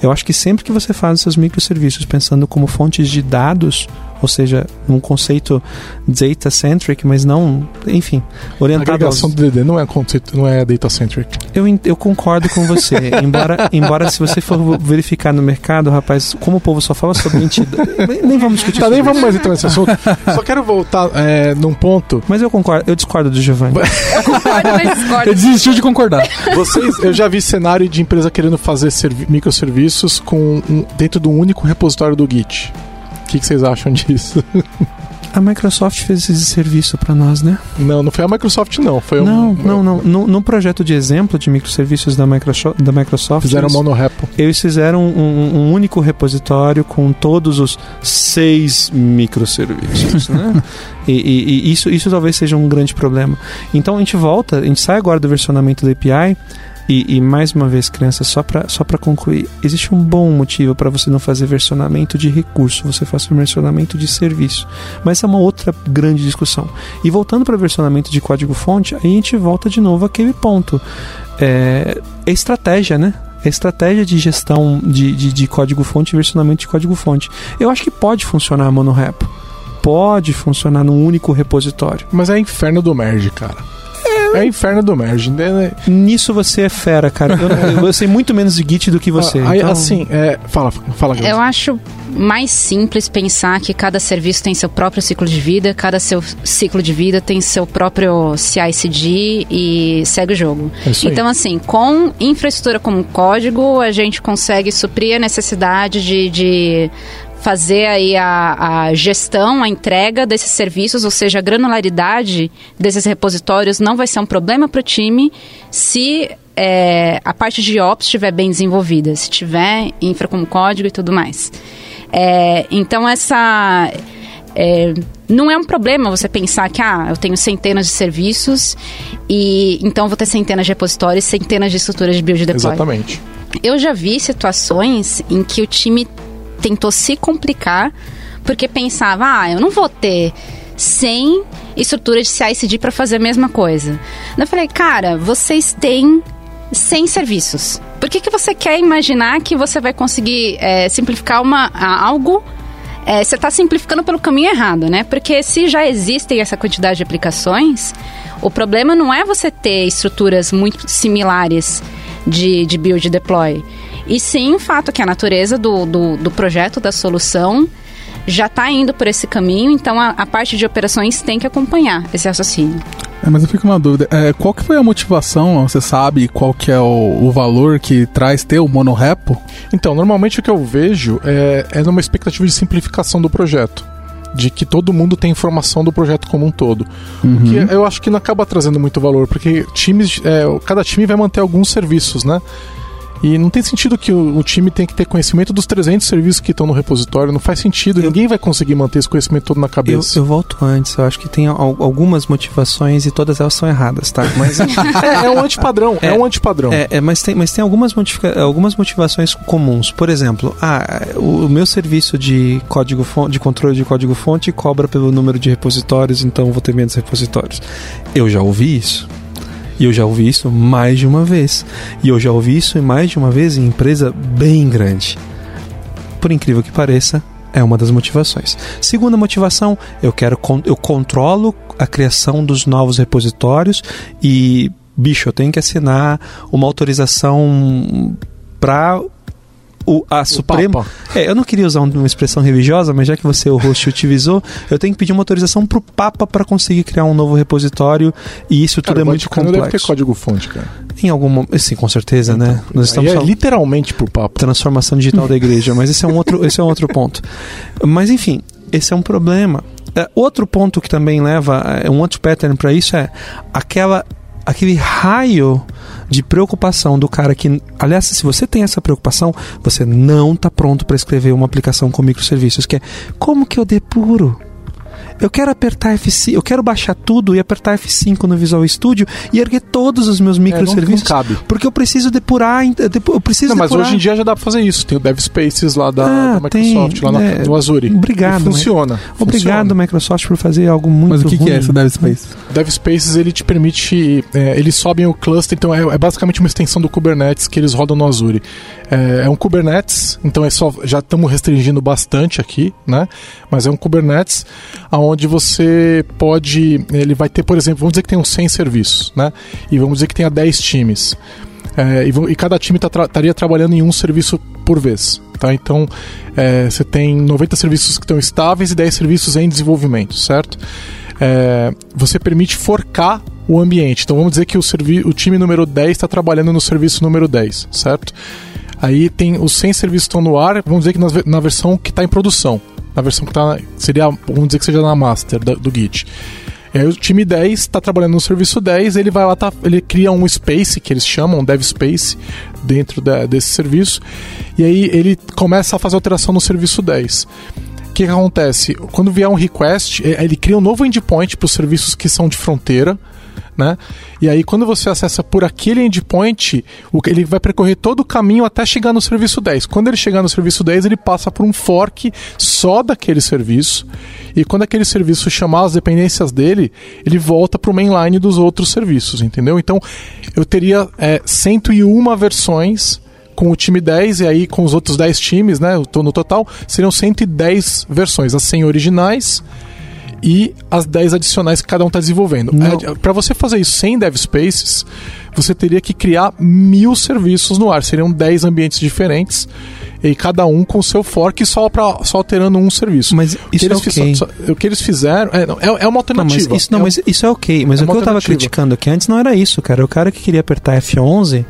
Eu acho que sempre que você faz esses microserviços pensando como fontes de dados, ou seja, num conceito data-centric, mas não, enfim, A orientado aos... agregação do DDD não é conceito, não é data centric. Eu, eu concordo com você. *laughs* embora, embora se você for verificar no mercado, rapaz, como o povo só fala sobre entidade. nem vamos discutir Tá, nem vamos mais entrar nesse assunto. Só quero voltar é, num ponto. Mas eu concordo, eu discordo do Giovanni. *laughs* Concordo, mas discordo. Ele desistiu de concordar. Vocês, eu já vi cenário de empresa querendo fazer servi- microserviços com um- dentro de um único repositório do Git. O que, que vocês acham disso? A Microsoft fez esse serviço para nós, né? Não, não foi a Microsoft, não. Foi Não, um, não, não. No, no projeto de exemplo de microserviços da Microsoft, da Microsoft Fizeram eles, monorepo. eles fizeram um, um único repositório com todos os seis microserviços, né? *laughs* E, e- e isso, isso talvez seja um grande problema. Então a gente volta, a gente sai agora do versionamento da API e, e mais uma vez, crianças, só para só concluir, existe um bom motivo para você não fazer versionamento de recurso, você faz versionamento de serviço. Mas é uma outra grande discussão. E voltando para versionamento de código-fonte, aí a gente volta de novo àquele ponto. É, é estratégia, né? É estratégia de gestão de, de, de código-fonte e versionamento de código-fonte. Eu acho que pode funcionar monorepo. Pode funcionar num único repositório. Mas é inferno do merge, cara. É, inferno do merge. né? Nisso você é fera, cara. Eu, não- *laughs* eu sei muito menos de Git do que você. Ah, aí, então- Assim, é, fala, fala. Eu acho mais simples pensar que cada serviço tem seu próprio ciclo de vida, cada seu ciclo de vida tem seu próprio CI/CD e segue o jogo. É. Então, assim, com infraestrutura como código, a gente consegue suprir a necessidade de, de fazer aí a, a, gestão, a entrega desses serviços, ou seja, a granularidade desses repositórios não vai ser um problema para o time se é, a parte de ops estiver bem desenvolvida, se tiver infra como código e tudo mais. É, então essa é, não é um problema você pensar que ah, eu tenho centenas de serviços e então vou ter centenas de repositórios, centenas de estruturas de build deploy. Exatamente. Eu já vi situações em que o time tentou se complicar porque pensava, ah, eu não vou ter 100 estruturas de CI/CD para fazer a mesma coisa. Eu falei, cara, vocês têm 100 serviços. Por que, que você quer imaginar que você vai conseguir é, simplificar uma, algo é, você está simplificando pelo caminho errado, né? Porque se já existem essa quantidade de aplicações, o problema não é você ter estruturas muito similares de, de build e deploy. E sim o fato que a natureza do, do, do projeto, da solução, já está indo por esse caminho, então a, a, parte de operações tem que acompanhar esse raciocínio. É, mas eu fico com uma dúvida, é, qual que foi a motivação, você sabe qual que é o, o valor que traz ter o monorepo? Então, normalmente o que eu vejo é, é numa expectativa de simplificação do projeto de que todo mundo tem informação do projeto como um todo. Uhum. O que eu acho que não acaba trazendo muito valor, porque times, é, cada time vai manter alguns serviços, né? E não tem sentido que o, o, time tenha que ter conhecimento dos 300 serviços que estão no repositório. Não faz sentido. Eu, Ninguém vai conseguir manter esse conhecimento todo na cabeça. Eu, eu volto antes. Eu acho que tem al algumas motivações e todas elas são erradas, tá? Mas *laughs* é, é um antipadrão. É, é um antipadrão. É, é, mas, tem, mas tem algumas, algumas motivações comuns. Por exemplo, ah, o, o meu serviço de código de controle de código fonte cobra pelo número de repositórios, então vou ter menos repositórios. Eu já ouvi isso. E eu já ouvi isso mais de uma vez. E eu já ouvi isso mais de uma vez em empresa bem grande. Por incrível que pareça, é uma das motivações. Segunda motivação, eu quero eu controlo a criação dos novos repositórios e bicho, eu tenho que assinar uma autorização para o, a o Suprema. É, eu não queria usar uma expressão religiosa, mas já que você, o host, utilizou, eu tenho que pedir uma autorização pro Papa para conseguir criar um novo repositório e isso cara, tudo é muito complexo. Deve ter código-fonte, cara. Em algum sim, com certeza, né? então, né? Nós estamos é literalmente pro Papa. Transformação digital da igreja, mas esse é um outro, esse é um outro ponto. Mas enfim, esse é um problema. É, outro ponto que também leva, é um outro pattern para isso é aquela aquele raio de preocupação do cara que, aliás, se você tem essa preocupação, você não está pronto para escrever uma aplicação com microserviços, que é como que eu depuro? Eu quero apertar F5, eu quero baixar tudo e apertar F5 no Visual Studio e erguer todos os meus microserviços. É, não, não porque eu preciso depurar, eu preciso não, mas depurar. hoje em dia já dá para fazer isso. Tem o DevSpaces lá da, ah, da Microsoft, tem, lá é, no Azure. Obrigado. E funciona. Obrigado, funciona. Microsoft, por fazer algo muito Mas o que, que é esse DevSpaces? DevSpaces ele te permite, é, eles sobem o cluster, então é, é, basicamente uma extensão do Kubernetes que eles rodam no Azure. É, é um Kubernetes, então é só já estamos restringindo bastante aqui, né? Mas é um Kubernetes aonde você pode. Ele vai ter, por exemplo, vamos dizer que tem uns 100 serviços, né? E vamos dizer que tenha 10 times. É, e, e, cada time tá estaria trabalhando em um serviço por vez. Tá? Então, é, você tem 90 serviços que estão estáveis e 10 serviços em desenvolvimento, certo? É, você permite forcar o ambiente. Então, vamos dizer que o, o time número 10 está trabalhando no serviço número 10, certo? Aí tem os 100 serviços que estão no ar, vamos dizer que na, na versão que está em produção na versão que tá. Seria, vamos dizer que seja na master do, do Git. E aí o time 10 está trabalhando no serviço 10, ele vai lá, tá, ele cria um space, que eles chamam, um dev space, dentro desse serviço, e aí ele começa a fazer alteração no serviço 10. O que, que acontece? Quando vier um request, ele cria um novo endpoint para os serviços que são de fronteira, né? E aí quando você acessa por aquele endpoint, ele vai percorrer todo o caminho até chegar no serviço 10. Quando ele chegar no serviço 10, ele passa por um fork só daquele serviço. E quando aquele serviço chamar as dependências dele, ele volta para o mainline dos outros serviços, entendeu? Então eu teria é, 101 versões com o time 10 e aí com os outros 10 times, né? No total, seriam 110 versões, as 100 originais e as 10 adicionais que cada um está desenvolvendo. É, para você fazer isso sem dev spaces, você teria que criar mil serviços no ar. Seriam 10 ambientes diferentes e cada um com seu fork só, pra, só alterando um serviço. Mas isso é ok. Só, o que eles fizeram é, não, é, é, uma alternativa. Não, mas isso, não, é mas isso é ok. Mas é o que eu estava criticando aqui antes não era isso, cara. O cara que queria apertar F11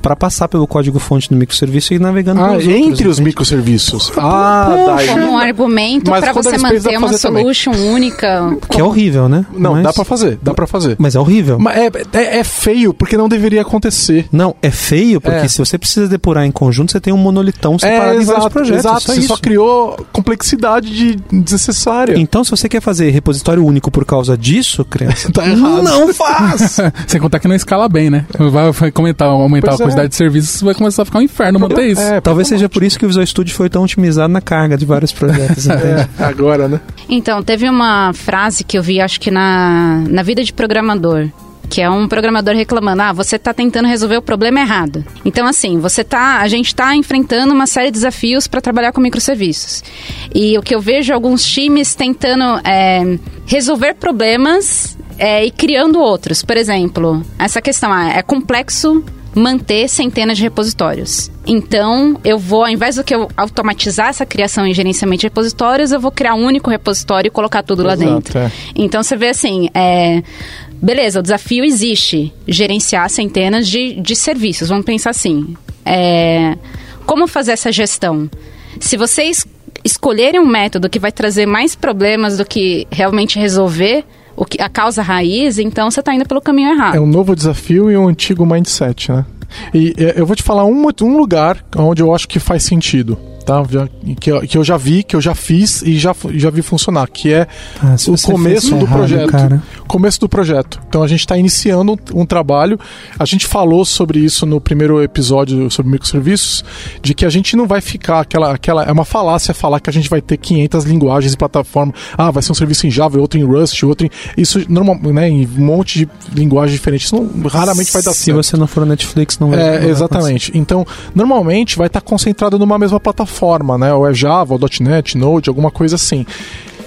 para passar pelo código-fonte do microserviço e ir navegando Ah, entre outros, os entende? microserviços. Ah, daí. Como um argumento para você manter uma fazer também. solution única. Que é horrível, né? Não, mas, dá pra fazer, dá pra fazer. Mas é horrível. Mas é, é, é feio, porque não deveria acontecer. Não, é feio porque É. se você precisa depurar em conjunto, você tem um monolitão separado é, em vários exato, projetos. exato. só Você isso. só criou complexidade de desnecessária. Então, se você quer fazer repositório único por causa disso, criança, *laughs* Tá errado. não faz! *laughs* Sem contar que não escala bem, né? Vai, vai comentar, aumentar Pois a é. Quantidade de serviços, vai começar a ficar um inferno manter isso. É, Talvez seja por isso que o Visual Studio foi tão otimizado na carga de vários projetos? *laughs* É, agora, né? Então, teve uma frase que eu vi, acho que na, na vida de programador. Que é um programador reclamando, ah, você está tentando resolver o problema errado. Então, assim, você tá. A gente está enfrentando uma série de desafios para trabalhar com microserviços. E o que eu vejo é alguns times tentando é, resolver problemas é, e criando outros. Por exemplo, essa questão ah, é complexo manter centenas de repositórios. Então, eu vou, ao invés do que eu automatizar essa criação e gerenciamento de repositórios, eu vou criar um único repositório e colocar tudo lá Exato, dentro. é. Então, você vê assim, é, beleza, o desafio existe, gerenciar centenas de, de serviços. Vamos pensar assim, é, como fazer essa gestão? Se vocês escolherem um método que vai trazer mais problemas do que realmente resolver o que, a causa raiz, então você está indo pelo caminho errado. É um novo desafio e um antigo mindset, né? E é, eu vou te falar um, um lugar onde eu acho que faz sentido. Tá? Que, eu- que eu já vi, que eu já fiz e já, já vi funcionar, que é Ah, se o começo do errado, projeto. cara. Começo do projeto. Então a gente está iniciando um, um trabalho. A gente falou sobre isso no primeiro episódio sobre microserviços, de que a gente não vai ficar aquela, aquela é uma falácia falar que a gente vai ter 500 linguagens e plataformas. Ah, vai ser um serviço em Java, outro em Rust, outro em isso normal, né, em um monte de linguagens diferentes. Isso não, raramente vai dar Se certo. você não for Netflix, não vai É, exatamente. Então, normalmente vai estar concentrado numa mesma plataforma, né? Ou é Java, ou .NET, Node, alguma coisa assim.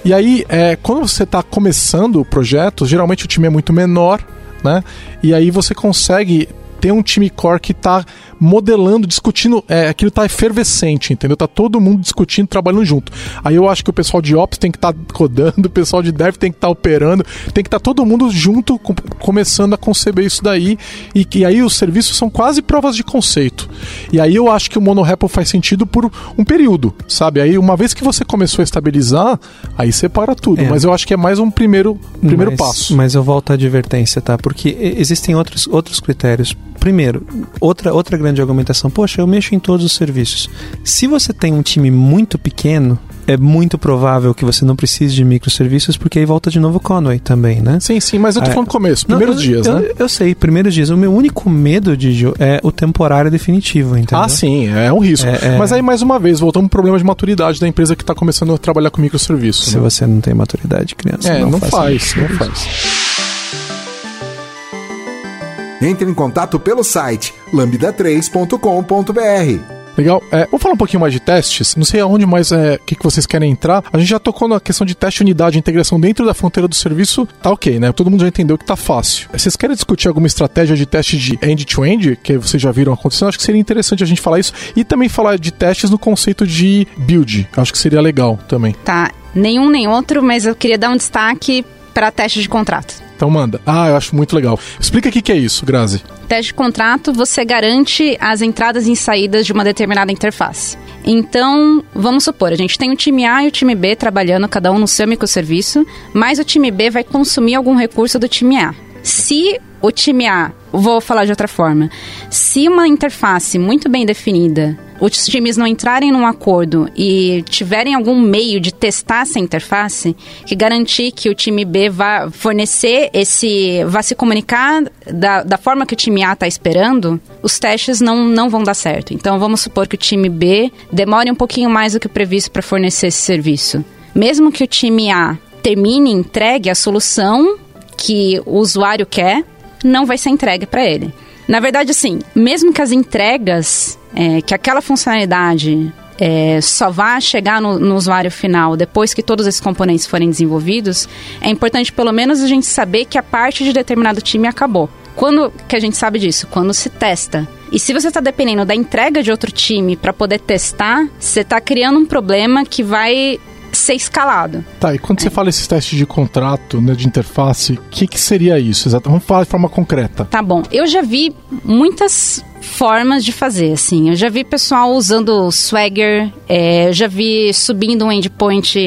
E aí, é, quando você está começando o projeto, geralmente o time é muito menor, né? E aí você consegue ter um time core que está modelando, discutindo, é, aquilo está efervescente, entendeu? Tá todo mundo discutindo, trabalhando junto. Aí eu acho que o pessoal de Ops tem que estar codando, *laughs* o pessoal de Dev tem que estar operando, tem que estar todo mundo junto, com- começando a conceber isso daí, e que aí os serviços são quase provas de conceito. E aí eu acho que o monorepo faz sentido por um período, sabe? Aí uma vez que você começou a estabilizar, aí separa tudo. É. Mas eu acho que é mais um primeiro, primeiro mas, passo. Mas eu volto à advertência, tá? Porque existem outros, outros critérios. Primeiro, outra, outra grande argumentação. Poxa, eu mexo em todos os serviços. Se você tem um time muito pequeno, é muito provável que você não precise de microserviços, porque aí volta de novo o Conway também, né? Sim, sim, mas eu tô É. falando do começo, Não, primeiros eu, dias, eu, né? Eu sei, primeiros dias. O meu único medo, Digio, é o temporário definitivo, entendeu? Ah, sim, é um risco. É, é. Mas aí, mais uma vez, voltamos pro problema de maturidade da empresa que está começando a trabalhar com microserviços. Se né? você não tem maturidade, criança. É, não, faça faz, isso. não faz. Entre em contato pelo site lambda3.com.br. Legal. É, vamos falar um pouquinho mais de testes. Não sei aonde mais é que, que vocês querem entrar. A gente já tocou na questão de teste, unidade, integração dentro da fronteira do serviço. Tá ok, né? Todo mundo já entendeu que tá fácil. Vocês querem discutir alguma estratégia de teste de end-to-end, que vocês já viram acontecendo? Acho que seria interessante a gente falar isso. E também falar de testes no conceito de build. Acho que seria legal também. Tá, nenhum nem outro, mas eu queria dar um destaque para teste de contrato. Então manda. Ah, eu acho muito legal. Explica o que, é isso, Grazi. Teste de contrato, você garante as entradas e saídas de uma determinada interface. Então, vamos supor, a gente tem o time A e o time B trabalhando cada um no seu microserviço, mas o time B vai consumir algum recurso do time A. Se o time A, vou falar de outra forma, se uma interface muito bem definida, os times não entrarem num acordo e tiverem algum meio de testar essa interface, que garantir que o time B vá fornecer esse, vá se comunicar da, da forma que o time A está esperando, os testes não, não vão dar certo. Então vamos supor que o time B demore um pouquinho mais do que o previsto para fornecer esse serviço. Mesmo que o time A termine entregue a solução que o usuário quer, não vai ser entregue para ele. Na verdade, assim, mesmo que as entregas, é, que aquela funcionalidade é, só vá chegar no, no usuário final depois que todos esses componentes forem desenvolvidos, é importante pelo menos a gente saber que a parte de determinado time acabou. Quando que a gente sabe disso? Quando se testa. E se você está dependendo da entrega de outro time para poder testar, você está criando um problema que vai ser escalado. Tá, e quando é. você fala esses testes de contrato, né, de interface, o que, que seria isso? Exato. Vamos falar de forma concreta. Tá bom. Eu já vi muitas formas de fazer, assim. Eu já vi pessoal usando Swagger, é, eu já vi subindo um endpoint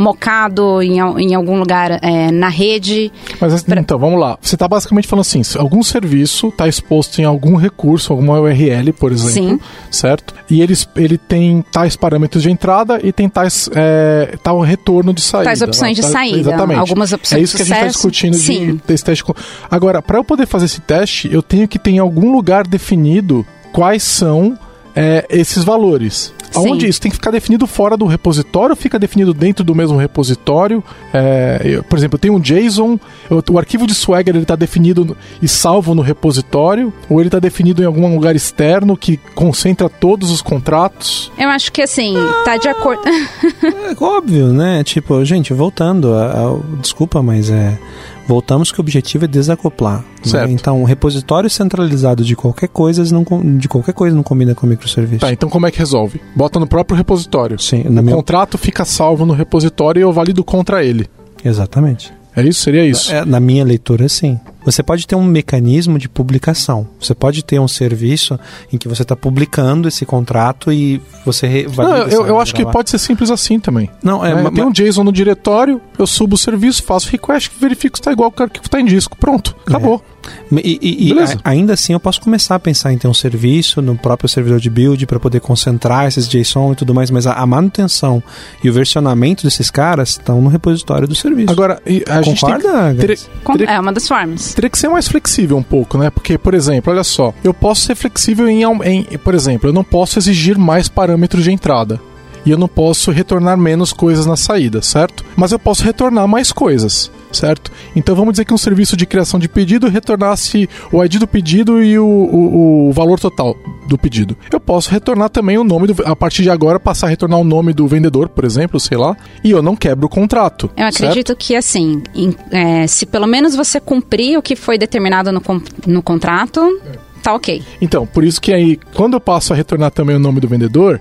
mocado em, em algum lugar é, na rede. Mas pra... então, vamos lá. Você está basicamente falando assim, algum serviço está exposto em algum recurso, alguma URL, por exemplo, Sim. certo? E ele, ele tem tais parâmetros de entrada e tem tais é, tal retorno de saída. Tais opções de saída. Exatamente. Algumas opções É isso que a gente está discutindo Sim. de, desse teste. Agora, para eu poder fazer esse teste, eu tenho que ter em algum lugar definido quais são é, esses valores. Aonde isso tem que ficar definido fora do repositório ou fica definido dentro do mesmo repositório? É, eu, por exemplo, eu tenho um JSON, eu, o arquivo de Swagger ele está definido e salvo no repositório, ou ele está definido em algum lugar externo que concentra todos os contratos? Eu acho que assim, tá de acordo. *laughs* é óbvio, né? Tipo, gente, voltando, a, a, desculpa, mas é voltamos que o objetivo é desacoplar. Né? Então, um repositório centralizado de qualquer coisa não, de qualquer coisa não combina com microserviço. Tá, então como é que resolve? Bota no próprio repositório. Sim. o contrato fica salvo no repositório e eu valido contra ele. Exatamente. É isso? Seria isso? É, na minha leitura, sim. Você pode ter um mecanismo de publicação. Você pode ter um serviço em que você está publicando esse contrato e você Não, eu, eu acho que pode ser simples assim também. Não, é, é tem um JSON no diretório, eu subo o serviço, faço request, verifico se está igual o arquivo está em disco. Pronto, acabou. E, e, e a, ainda assim eu posso começar a pensar em ter um serviço no próprio servidor de build para poder concentrar esses JSON e tudo mais, mas a, a, manutenção e o versionamento desses caras estão no repositório do serviço. Agora, a gente Concorda? Tem, teria, é uma das formas. Teria que ser mais flexível um pouco, né? Porque, por exemplo, olha só, eu posso ser flexível em, em por exemplo, eu não posso exigir mais parâmetros de entrada e eu não posso retornar menos coisas na saída, certo? Mas eu posso retornar mais coisas, certo? Então vamos dizer que um serviço de criação de pedido retornasse o ID do pedido e o, o, o valor total do pedido. Eu posso retornar também o nome do. A partir de agora, passar a retornar o nome do vendedor, por exemplo, sei lá, e eu não quebro o contrato. Eu acredito certo? que, assim, em, é, se pelo menos você cumprir o que foi determinado no, no contrato. Tá ok. Então, por isso que aí, quando eu passo a retornar também o nome do vendedor,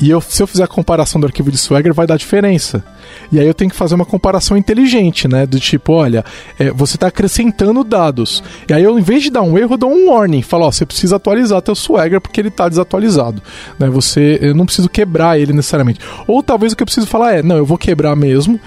e eu, se eu fizer a comparação do arquivo de Swagger, vai dar diferença. E aí eu tenho que fazer uma comparação inteligente, né? Do tipo, olha, é, você está acrescentando dados. E aí eu, em vez de dar um erro, eu dou um warning. Falo, ó, você precisa atualizar teu Swagger porque ele está desatualizado. Né? Você, eu não preciso quebrar ele necessariamente. Ou talvez o que eu preciso falar é, não, eu vou quebrar mesmo,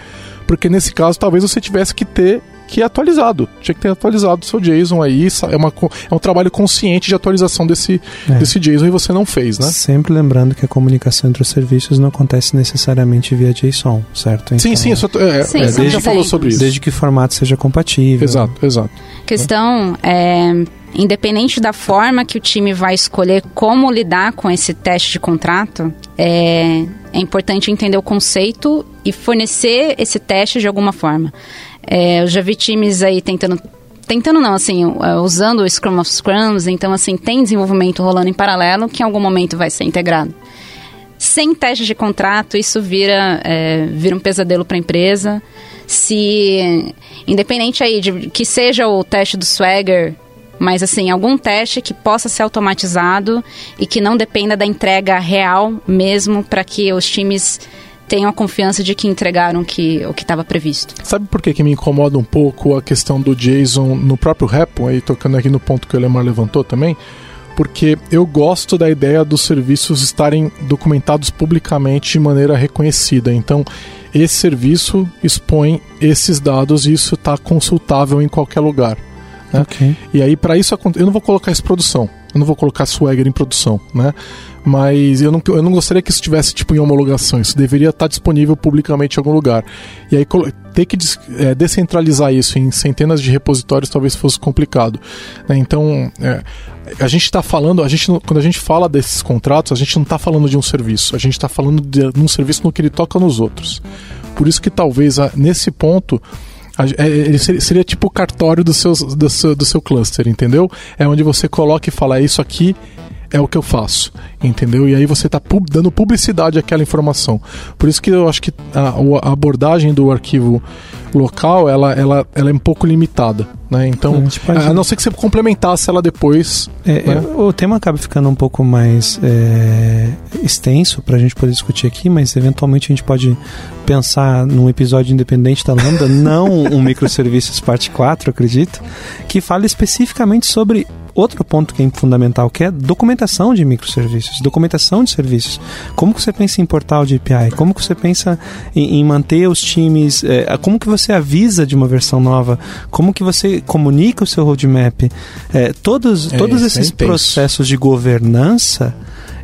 porque nesse caso talvez você tivesse que ter que é atualizado. Tinha que ter atualizado o seu JSON aí. É, uma, é um trabalho consciente de atualização desse, é. desse JSON e você não fez, né? Sempre lembrando que a comunicação entre os serviços não acontece necessariamente via JSON, certo? Então, sim, sim, isso, é, sim, é, desde, já falou sobre isso. Desde que o formato seja compatível. Exato, exato. Questão é independente da forma que o time vai escolher como lidar com esse teste de contrato, é, é importante entender o conceito e fornecer esse teste de alguma forma. É, eu já vi times aí tentando tentando não, assim, é, usando o Scrum of Scrums, então, assim, tem desenvolvimento rolando em paralelo que em algum momento vai ser integrado. Sem teste de contrato, isso vira, é, vira um pesadelo para a empresa. Se, independente aí de que seja o teste do Swagger, mas assim, algum teste que possa ser automatizado e que não dependa da entrega real mesmo para que os times tenham a confiança de que entregaram que, o que estava previsto. Sabe por que, que me incomoda um pouco a questão do JSON no próprio repo, aí tocando aqui no ponto que o Lemar levantou também? Porque eu gosto da ideia dos serviços estarem documentados publicamente de maneira reconhecida. Então, esse serviço expõe esses dados e isso está consultável em qualquer lugar. Né? Okay. E aí, para isso, eu não vou colocar isso em produção. Eu não vou colocar Swagger em produção, né? Mas eu não, eu não gostaria que isso estivesse tipo em homologação. Isso deveria estar disponível publicamente em algum lugar. E aí ter que é, descentralizar isso em centenas de repositórios talvez fosse complicado. Né? Então, é, a gente está falando, a gente, quando a gente fala desses contratos, a gente não está falando de um serviço. A gente está falando de, de um serviço no que ele toca nos outros. Por isso que talvez nesse ponto ele seria, tipo o cartório do, seus, do, seu, do seu cluster, entendeu? É onde você coloca e fala, isso aqui é o que eu faço, entendeu? E aí você está pub dando publicidade àquela informação. Por isso que eu acho que a, a abordagem do arquivo local ela, ela, ela é um pouco limitada. Né? Então, a, pode... a, não ser que você complementasse ela depois. É, né? o tema acaba ficando um pouco mais é, extenso para a gente poder discutir aqui, mas eventualmente a gente pode pensar num episódio independente da Lambda, *laughs* não um microserviços parte 4, acredito, que fale especificamente sobre outro ponto que é fundamental, que é documentação de microserviços, documentação de serviços. Como que você pensa em portal de API? Como que você pensa em, em manter os times? É, como que você avisa de uma versão nova? Como que você comunica o seu roadmap? É, todos, é, todos esses processos de governança,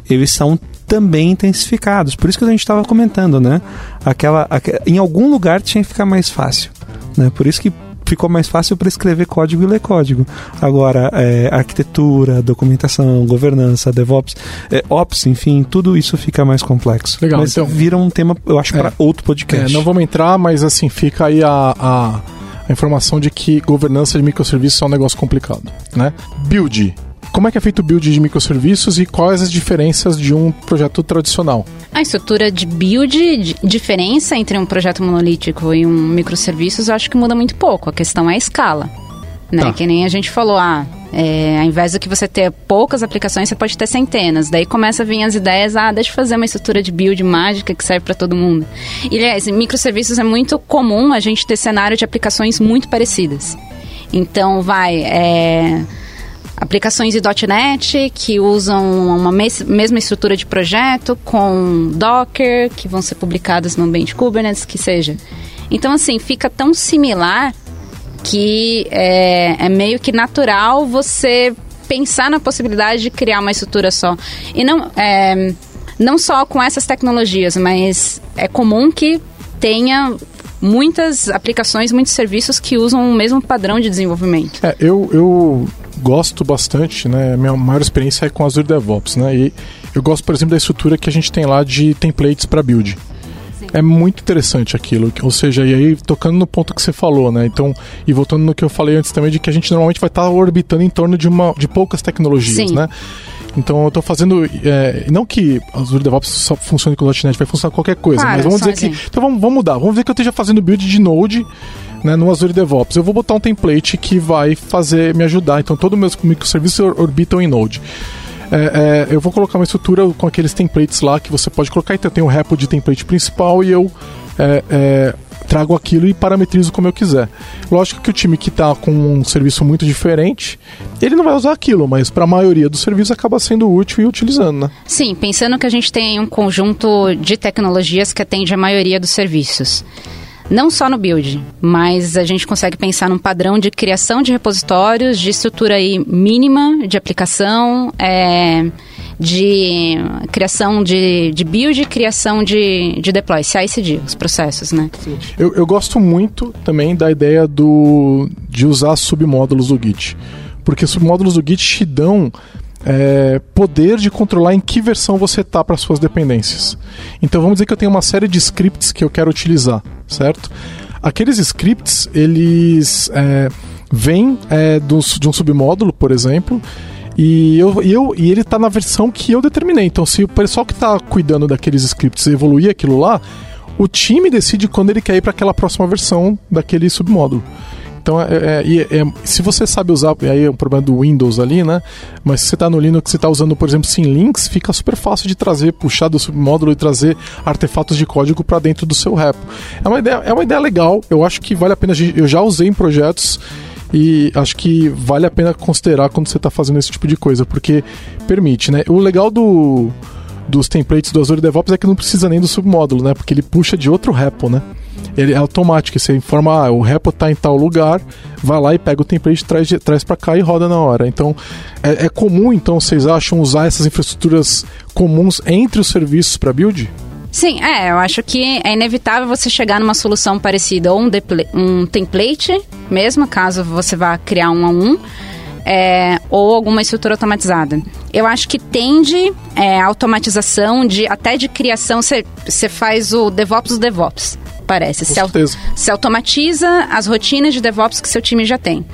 eles são também intensificados. Por isso que a gente estava comentando, né? Aquela, aquela, em algum lugar tinha que ficar mais fácil. Né? Por isso que ficou mais fácil para escrever código e ler código. Agora, é, arquitetura, documentação, governança, DevOps, é, Ops, enfim, tudo isso fica mais complexo. Legal. Mas então, vira um tema, eu acho, para é, outro podcast. É, não vamos entrar, mas assim, fica aí a, a, a informação de que governança de microserviços é um negócio complicado, né? Build como é que é feito o build de microserviços e quais as diferenças de um projeto tradicional? A estrutura de build, diferença entre um projeto monolítico e um microserviços, eu acho que muda muito pouco. A questão é a escala. Né? Tá. Que nem a gente falou, ah, é, ao invés de que você ter poucas aplicações, você pode ter centenas. Daí começa a vir as ideias, ah, deixa eu fazer uma estrutura de build mágica que serve para todo mundo. E, aliás, em microserviços é muito comum a gente ter cenário de aplicações muito parecidas. Então, vai, é aplicações de .NET que usam uma mes mesma estrutura de projeto com Docker, que vão ser publicadas no ambiente Kubernetes, que seja. Então, assim, fica tão similar que é, é meio que natural você pensar na possibilidade de criar uma estrutura só. E não, é, não só com essas tecnologias, mas é comum que tenha muitas aplicações, muitos serviços que usam o mesmo padrão de desenvolvimento. É, eu, eu gosto bastante, né? Minha maior experiência é com Azure DevOps, né? E eu gosto, por exemplo, da estrutura que a gente tem lá de templates para build. É muito interessante aquilo, ou seja, e aí tocando no ponto que você falou, né? Então, e voltando no que eu falei antes também de que a gente normalmente vai estar orbitando em torno de uma de poucas tecnologias, Sim. né? Então eu estou fazendo. É, não que Azure DevOps só funcione com o .NET, vai funcionar com qualquer coisa, claro, mas vamos dizer que. Então vamos, vamos mudar. Vamos ver que eu esteja fazendo build de Node né, no Azure DevOps. Eu vou botar um template que vai fazer me ajudar. Então, todos os meus microserviços orbitam em Node. É, é, eu vou colocar uma estrutura com aqueles templates lá que você pode colocar. Então, eu tenho o repo de template principal e eu é, é, trago aquilo e parametrizo como eu quiser. Lógico que o time que está com um serviço muito diferente, ele não vai usar aquilo, mas para a maioria dos serviços acaba sendo útil e utilizando, né? Sim, pensando que a gente tem um conjunto de tecnologias que atende a maioria dos serviços não só no build, mas a gente consegue pensar num padrão de criação de repositórios, de estrutura aí mínima de aplicação, é, de criação de, de build, criação de, de deploy, CI/CD, os processos, né? Eu, eu gosto muito também da ideia do, de usar submódulos do Git, porque submódulos do Git te dão é, poder de controlar em que versão você está para suas dependências. Então vamos dizer que eu tenho uma série de scripts que eu quero utilizar, certo? Aqueles scripts, eles é, vêm é, de um submódulo, por exemplo, e, eu, e, eu, e ele está na versão que eu determinei. Então, se o pessoal que está cuidando daqueles scripts evoluir aquilo lá, o time decide quando ele quer ir para aquela próxima versão daquele submódulo. Então, é, é, é, se você sabe usar, aí é um problema do Windows ali, né? Mas se você está no Linux, você está usando, por exemplo, Symlinks, fica super fácil de trazer, puxar do submódulo e trazer artefatos de código para dentro do seu repo. É uma ideia, é uma ideia legal. Eu acho que vale a pena. Eu já usei em projetos e acho que vale a pena considerar quando você está fazendo esse tipo de coisa, porque permite, né? O legal do dos templates do Azure DevOps é que não precisa nem do submódulo, né? Porque ele puxa de outro repo, né? Ele é automático. Você informa, ah, o repo está em tal lugar, vai lá e pega o template, traz, traz para cá e roda na hora. Então, é, é, comum, então, vocês acham usar essas infraestruturas comuns entre os serviços para build? Sim, é, eu acho que é inevitável você chegar numa solução parecida ou um, um template, mesmo caso você vá criar um a um, é, ou alguma estrutura automatizada. Eu acho que tende é, automatização de até de criação. Você faz o DevOps do DevOps parece. Se, se, automatiza as rotinas de DevOps que seu time já tem.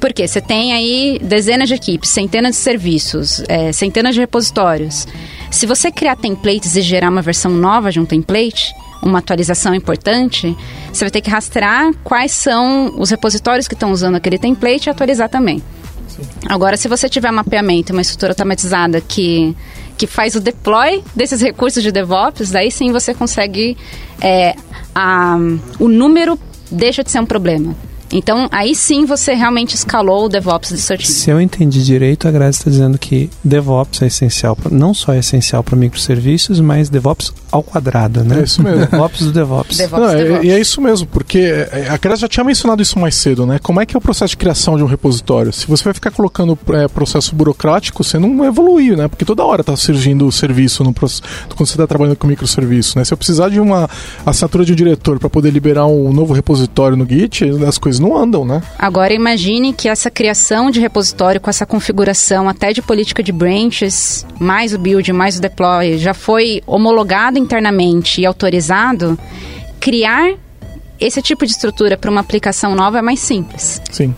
Porque você tem aí dezenas de equipes, centenas de serviços, é, centenas de repositórios. Se você criar templates e gerar uma versão nova de um template, uma atualização importante, você vai ter que rastrear quais são os repositórios que estão usando aquele template e atualizar também. Agora, se você tiver mapeamento, uma estrutura automatizada que, que faz o deploy desses recursos de DevOps, aí sim você consegue. É, a, o número deixa de ser um problema. Então, aí sim você realmente escalou o DevOps do seu time. Se eu entendi direito, a Grazi está dizendo que DevOps é essencial, pra, não só é essencial para microserviços, mas DevOps ao quadrado, né? É isso mesmo. DevOps do DevOps. DevOps, Não, é- DevOps. e é isso mesmo, porque é, a Grazi já tinha mencionado isso mais cedo, né? Como é que é o processo de criação de um repositório? Se você vai ficar colocando é, processo burocrático, você não evolui, né? Porque toda hora está surgindo o serviço no processo, quando você está trabalhando com microserviço, né? Se eu precisar de uma assinatura de um diretor para poder liberar um novo repositório no Git, as coisas não andam, né? Agora imagine que essa criação de repositório com essa configuração até de política de branches, mais o build, mais o deploy, já foi homologado internamente e autorizado, criar esse tipo de estrutura para uma aplicação nova é mais simples. Sim.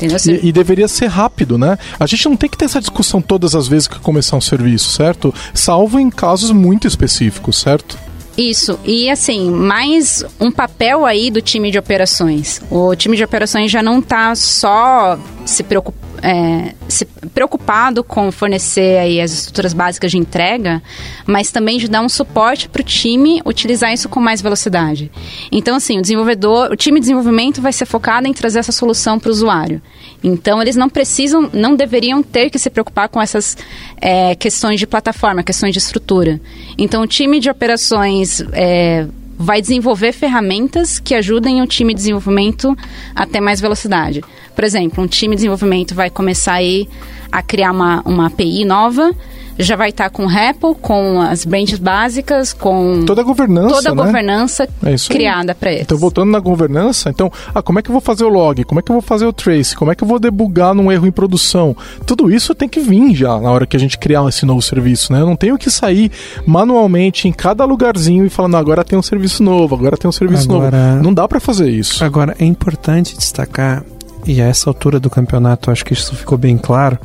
E, e deveria ser rápido, né? A gente não tem que ter essa discussão todas as vezes que começar um serviço, certo? Salvo em casos muito específicos, certo? Isso, e assim, mais um papel aí do time de operações. O time de operações já não está só se, preocup, é, se preocupado com fornecer aí as estruturas básicas de entrega, mas também de dar um suporte para o time utilizar isso com mais velocidade. Então, assim, o desenvolvedor, o time de desenvolvimento vai ser focado em trazer essa solução para o usuário. Então, eles não precisam, não deveriam ter que se preocupar com essas é, questões de plataforma, questões de estrutura. Então, o time de operações é, vai desenvolver ferramentas que ajudem o time de desenvolvimento a ter mais velocidade. Por exemplo, um time de desenvolvimento vai começar aí a criar uma, uma API nova, já vai estar com o REPL, com as branches básicas, com Toda a governança, toda a né? governança É isso criada para eles. Então, voltando na governança, então, ah, como é que eu vou fazer o log? Como é que eu vou fazer o trace? Como é que eu vou debugar num erro em produção? Tudo isso tem que vir já na hora que a gente criar esse novo serviço, né? Eu não tenho que sair manualmente em cada lugarzinho e falar, não, agora tem um serviço novo, agora tem um serviço Agora- novo. Não dá para fazer isso. Agora, é importante destacar, e a essa altura do campeonato acho que isso ficou bem claro,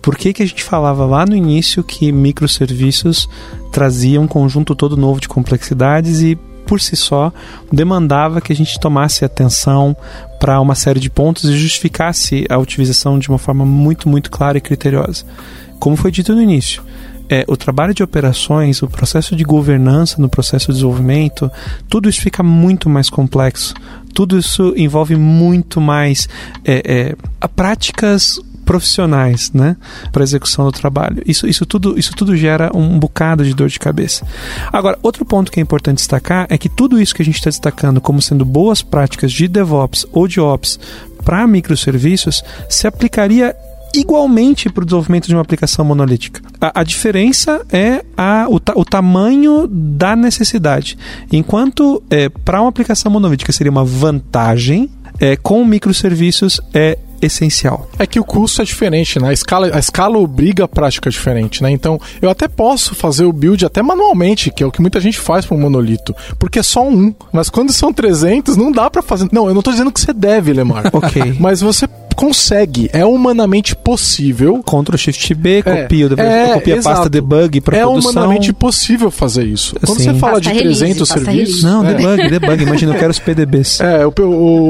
por que, que a gente falava lá no início que microserviços traziam um conjunto todo novo de complexidades e, por si só, demandava que a gente tomasse atenção para uma série de pontos e justificasse a utilização de uma forma muito, muito clara e criteriosa. Como foi dito no início, é, o trabalho de operações, o processo de governança no processo de desenvolvimento, tudo isso fica muito mais complexo. Tudo isso envolve muito mais é, é, práticas profissionais, né, para execução do trabalho. Isso, isso tudo, isso tudo gera um bocado de dor de cabeça. Agora, outro ponto que é importante destacar é que tudo isso que a gente está destacando como sendo boas práticas de DevOps ou de Ops para microserviços se aplicaria igualmente para o desenvolvimento de uma aplicação monolítica. A, a diferença é a, o, ta- o tamanho da necessidade. Enquanto para uma aplicação monolítica seria uma vantagem, é, com microserviços é essencial. É que o custo é diferente, né? A escala, a escala obriga a prática diferente, né? Então, eu até posso fazer o build até manualmente, que é o que muita gente faz para um monolito, porque é só um. Mas quando são 300, não dá para fazer. Não, eu não tô dizendo que você deve, Lemar. Ok. Mas você consegue, é humanamente possível. Ctrl Shift B, É, copia, o dev- é, copia a pasta debug para É produção. humanamente possível fazer isso. Quando Sim. você fala Pasta de release, 300 pasta serviços. release. Não, é, debug, debug. Imagina, eu quero os PDBs. É, o,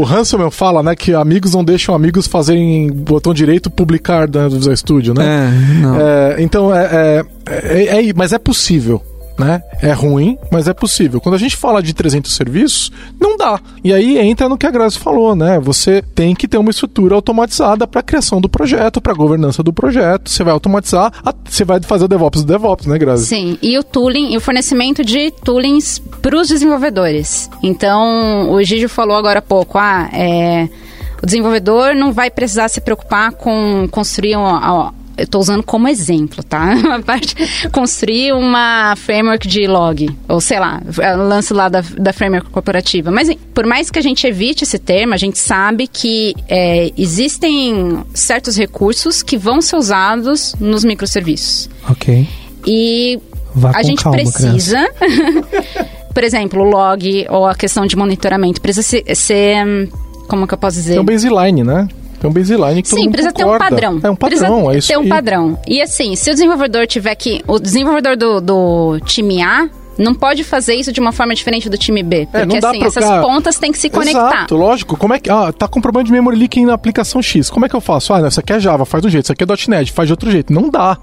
o Hanselman fala, né, que amigos não deixam amigos fazerem botão direito publicar dentro do Visual Studio, né? É, não. É, então, é, é, é- é- mas é possível. Né? É ruim, mas é possível. Quando a gente fala de 300 serviços, não dá. E aí entra no que a Grazi falou, né? Você tem que ter uma estrutura automatizada para a criação do projeto, para a governança do projeto. Você vai automatizar, você vai fazer o DevOps do DevOps, né, Grazi? Sim, e o tooling, e o fornecimento de toolings para os desenvolvedores. Então, o Gigi falou agora há pouco, ah, é, o desenvolvedor não vai precisar se preocupar com construir um, eu estou usando como exemplo, tá? *laughs* Construir uma framework de log, ou sei lá, é o lance lá da, da framework corporativa. Mas por mais que a gente evite esse termo, a gente sabe que é, existem certos recursos que vão ser usados nos microserviços. Ok. E Vá a gente calma, precisa, *laughs* por exemplo, o log ou a questão de monitoramento precisa ser, ser, como que eu posso dizer? Tem um baseline, né? Tem um baseline que todo Sim, mundo precisa concorda. ter um padrão. É um padrão, precisa é isso ter um aí. padrão. E assim, se o desenvolvedor tiver que... O desenvolvedor do, do time A não pode fazer isso de uma forma diferente do time B. Porque É, dá assim, pra- essas pontas têm que se conectar. Exato, lógico. Como é que. Ah, tá com problema de memory leaking na aplicação X. Como é que eu faço? Ah, não, isso aqui é Java, faz de um jeito, isso aqui é .NET, faz de outro jeito. Não dá,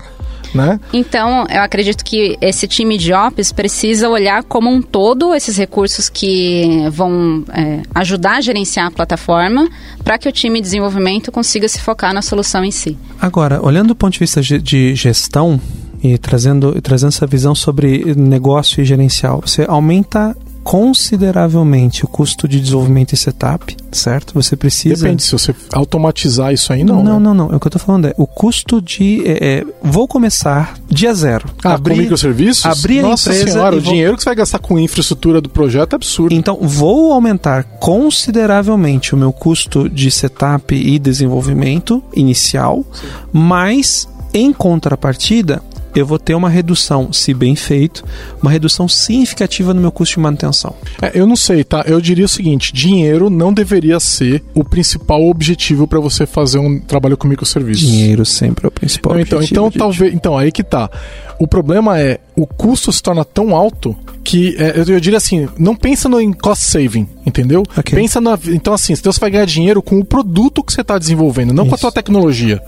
né? Então, eu acredito que esse time de Ops precisa olhar como um todo esses recursos que vão é, ajudar a gerenciar a plataforma para que o time de desenvolvimento consiga se focar na solução em si. Agora, olhando do ponto de vista de gestão e trazendo, e trazendo essa visão sobre negócio e gerencial, você aumenta consideravelmente o custo de desenvolvimento e setup, certo? Você precisa. Depende, se você automatizar isso aí, não. Não, né? não, não. É O que eu tô falando é o custo de. é, é, vou começar dia zero. Ah, com microserviços? abrir a Nossa empresa senhora, e o vou- dinheiro que você vai gastar com infraestrutura do projeto é absurdo. Então, vou aumentar consideravelmente o meu custo de setup e desenvolvimento inicial, mas em contrapartida, eu vou ter uma redução, se bem feito, uma redução significativa no meu custo de manutenção. É, eu não sei, tá? Eu diria o seguinte: dinheiro não deveria ser o principal objetivo para você fazer um trabalho com microserviços. Dinheiro sempre é o principal. Não, então, objetivo, então talvez. Então, aí que tá. O problema é o custo se torna tão alto que é, eu, eu diria assim, não pensa no em cost saving, entendeu? Ok. Pensa na. Então, assim, então você vai ganhar dinheiro com o produto que você está desenvolvendo, não com a Isso. sua tecnologia.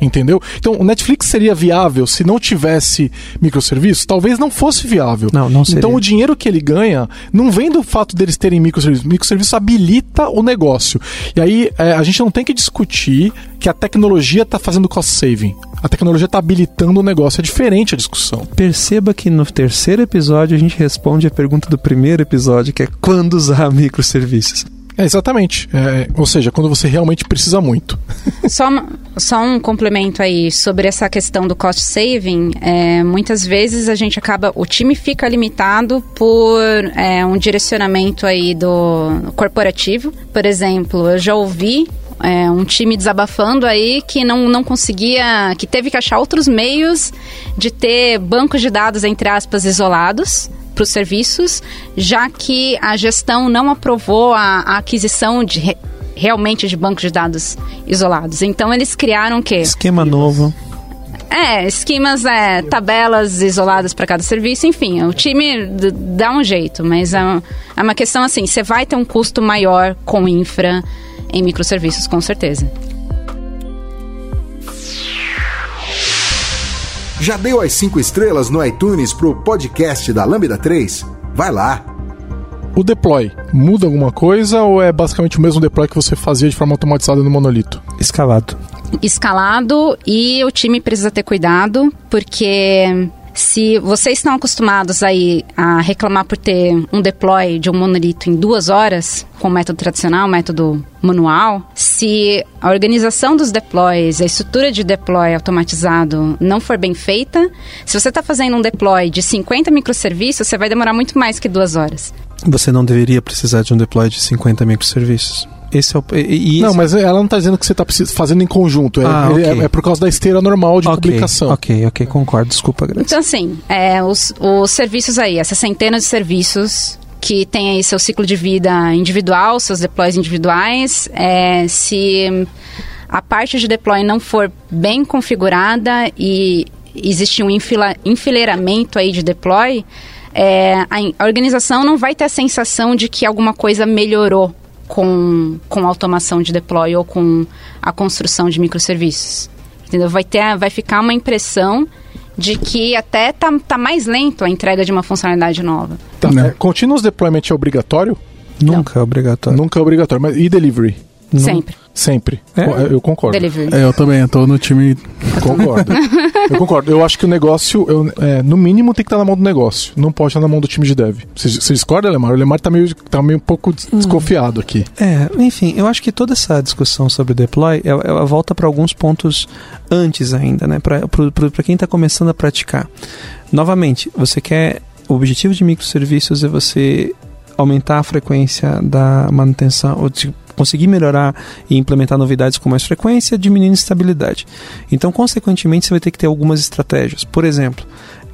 Entendeu? Então, o Netflix seria viável se não tivesse microserviços? Talvez não fosse viável. Não, não seria. Então, o dinheiro que ele ganha não vem do fato deles terem microserviços. Microserviço habilita o negócio. E aí, é, a gente não tem que discutir que a tecnologia está fazendo cost saving. A tecnologia está habilitando o negócio. É diferente a discussão. Perceba que no terceiro episódio a gente responde a pergunta do primeiro episódio, que é quando usar *laughs* microserviços. É, exatamente. É, ou seja, quando você realmente precisa muito. *laughs* Só, só um complemento aí sobre essa questão do cost saving. é, muitas vezes a gente acaba, o time fica limitado por é, um direcionamento aí do corporativo. Por exemplo, eu já ouvi é, um time desabafando aí que não, não conseguia, que teve que achar outros meios de ter bancos de dados entre aspas isolados para os serviços, já que a gestão não aprovou a, a aquisição de re- realmente de bancos de dados isolados. Então eles criaram o quê? Esquema novo. É, esquemas, é, tabelas isoladas para cada serviço, enfim, o time dá um jeito, mas é, é uma questão assim, você vai ter um custo maior com infra em microserviços, com certeza. Já deu as 5 estrelas no iTunes pro podcast da Lambda 3? Vai lá! O deploy muda alguma coisa ou é basicamente o mesmo deploy que você fazia de forma automatizada no monolito? Escalado. escalado e o time precisa ter cuidado, porque se vocês estão acostumados aí a reclamar por ter um deploy de um monolito em duas horas, com o método tradicional, método manual, se a organização dos deploys, a estrutura de deploy automatizado não for bem feita, se você está fazendo um deploy de 50 microserviços, você vai demorar muito mais que duas horas. Você não deveria precisar de um deploy de 50 microserviços. Esse é o. E, e Não, esse- mas ela não está dizendo que você está fazendo em conjunto. É, Ah, ele- ok. é- é por causa da esteira normal de Ok, publicação. Ok, ok, concordo. Desculpa, Graça. Então, assim, é, os, os serviços aí, essas centenas de serviços que tem aí seu ciclo de vida individual, seus deploys individuais, é, se a parte de deploy não for bem configurada e existe um enfila- enfileiramento aí de deploy, é, a, a organização não vai ter a sensação de que alguma coisa melhorou com, com a automação de deploy ou com a construção de microserviços. Entendeu? Vai, ter, vai ficar uma impressão de que até tá, tá mais lento a entrega de uma funcionalidade nova. Tá, Não. é, continuous deployment é obrigatório? Nunca é obrigatório. Nunca é obrigatório. Mas e delivery? Não- Sempre. Sempre. É? Co- Eu concordo. Delivery. É, eu também, eu tô no time. *laughs* Concordo. eu concordo. Eu acho que o negócio, eu- é, no mínimo, tem que estar na mão do negócio. Não pode estar na mão do time de dev. Você, você discorda, Lemar? O Lemar tá meio, tá meio um pouco des- desconfiado aqui. É, enfim, eu acho que toda essa discussão sobre deploy, ela, ela volta para alguns pontos antes ainda, né? Para quem está começando a praticar. Novamente, você quer. O objetivo de microserviços é você aumentar a frequência da manutenção, ou de conseguir melhorar e implementar novidades com mais frequência, diminuindo estabilidade. Então, consequentemente, você vai ter que ter algumas estratégias. Por exemplo,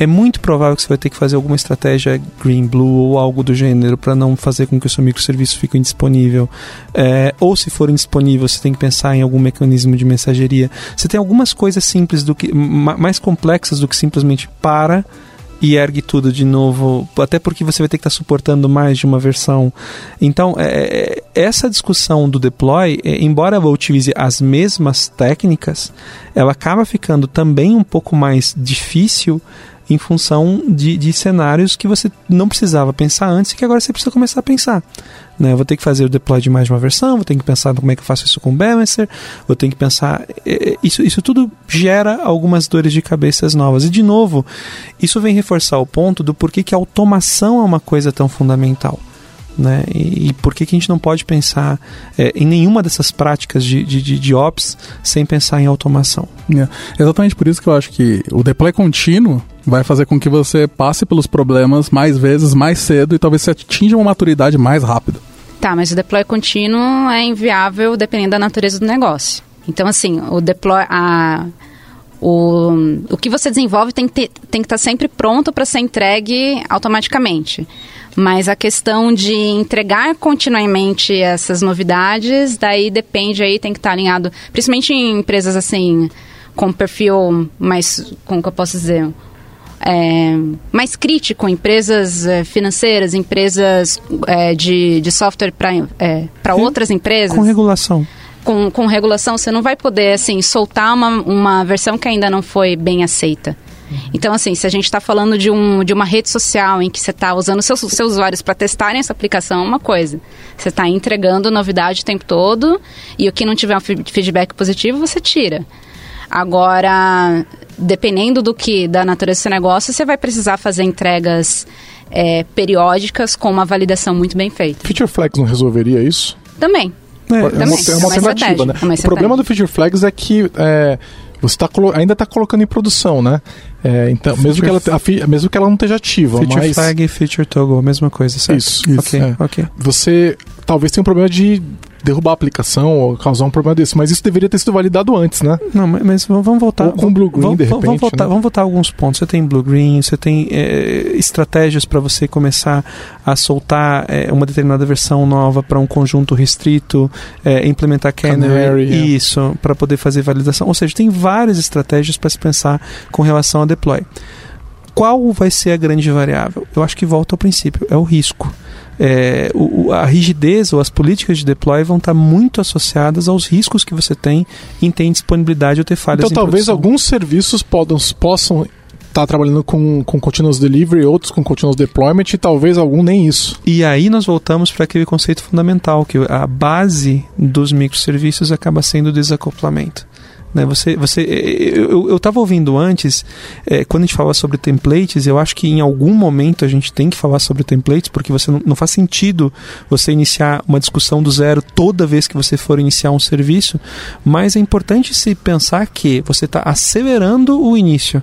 é muito provável que você vai ter que fazer alguma estratégia green blue ou algo do gênero para não fazer com que o seu microserviço fique indisponível. É, ou se for indisponível, você tem que pensar em algum mecanismo de mensageria. Você tem algumas coisas simples do que mais complexas do que simplesmente para e ergue tudo de novo, até porque você vai ter que estar tá suportando mais de uma versão. Então, é, é essa discussão do deploy, é, embora ela utilize as mesmas técnicas, ela acaba ficando também um pouco mais difícil em função de, de cenários que você não precisava pensar antes e que agora você precisa começar a pensar. Né? Eu vou ter que fazer o deploy de mais de uma versão, vou ter que pensar como é que eu faço isso com o Balancer, vou ter que pensar. É, é, isso, isso tudo gera algumas dores de cabeças novas. E, de novo, isso vem reforçar o ponto do porquê que a automação é uma coisa tão fundamental. Né? E, e, por que, que a gente não pode pensar é, em nenhuma dessas práticas de, de, de, Ops sem pensar em automação? É. Exatamente por isso que eu acho que o deploy contínuo vai fazer com que você passe pelos problemas mais vezes, mais cedo e talvez você atinja uma maturidade mais rápido. Tá, mas o deploy contínuo é inviável dependendo da natureza do negócio. Então, assim, o deploy. A, o, o que você desenvolve tem que, ter, tem que estar sempre pronto para ser entregue automaticamente. Mas a questão de entregar continuamente essas novidades, daí depende aí, tem que estar alinhado, principalmente em empresas assim, com perfil mais, como que eu posso dizer, é, mais crítico, empresas é, financeiras, empresas é, de, de software para é, outras empresas. Com regulação. Com, com regulação, você não vai poder assim soltar uma, uma versão que ainda não foi bem aceita. Então, assim, se a gente está falando de, um, de uma rede social em que você está usando seus, seus usuários para testarem essa aplicação, é uma coisa. Você está entregando novidade o tempo todo e o que não tiver um feedback positivo, você tira. Agora, dependendo do que, da natureza do seu negócio, você vai precisar fazer entregas é, periódicas com uma validação muito bem feita. Feature Flags não resolveria isso? Também. É, é, uma, é uma, é alternativa, né? É o problema do Feature Flags é que é, você tá ainda está colocando em produção, né? É, então, mesmo que, ela, a, mesmo que ela não esteja ativa. Feature mas... Flag e Feature Toggle, mesma coisa, certo? Isso, isso. Okay, é. okay. Você talvez tenha um problema de derrubar a aplicação ou causar um problema desse. Mas isso deveria ter sido validado antes, né? Não, mas vamos voltar. Ou com Blue Green, vamos, de repente. Vamos voltar, né? vamos voltar alguns pontos. Você tem Blue Green, você tem é, estratégias para você começar a soltar é, uma determinada versão nova para um conjunto restrito, é, implementar Canary, Canary é. isso, para poder fazer validação. Ou seja, tem várias estratégias para se pensar com relação a deploy. Qual vai ser a grande variável? Eu acho que volta ao princípio, é o risco é, o, a rigidez ou as políticas de deploy vão estar muito associadas aos riscos que você tem em ter disponibilidade ou ter falhas Então talvez produção. alguns serviços podam, possam estar trabalhando com, com continuous delivery, outros com continuous deployment e talvez algum nem isso. E aí nós voltamos para aquele conceito fundamental, que a base dos microserviços acaba sendo o desacoplamento. Né? Você, você, eu estava ouvindo antes, é, quando a gente fala sobre templates, eu acho que em algum momento a gente tem que falar sobre templates, porque você não, não faz sentido você iniciar uma discussão do zero toda vez que você for iniciar um serviço, mas é importante se pensar que você está acelerando o início,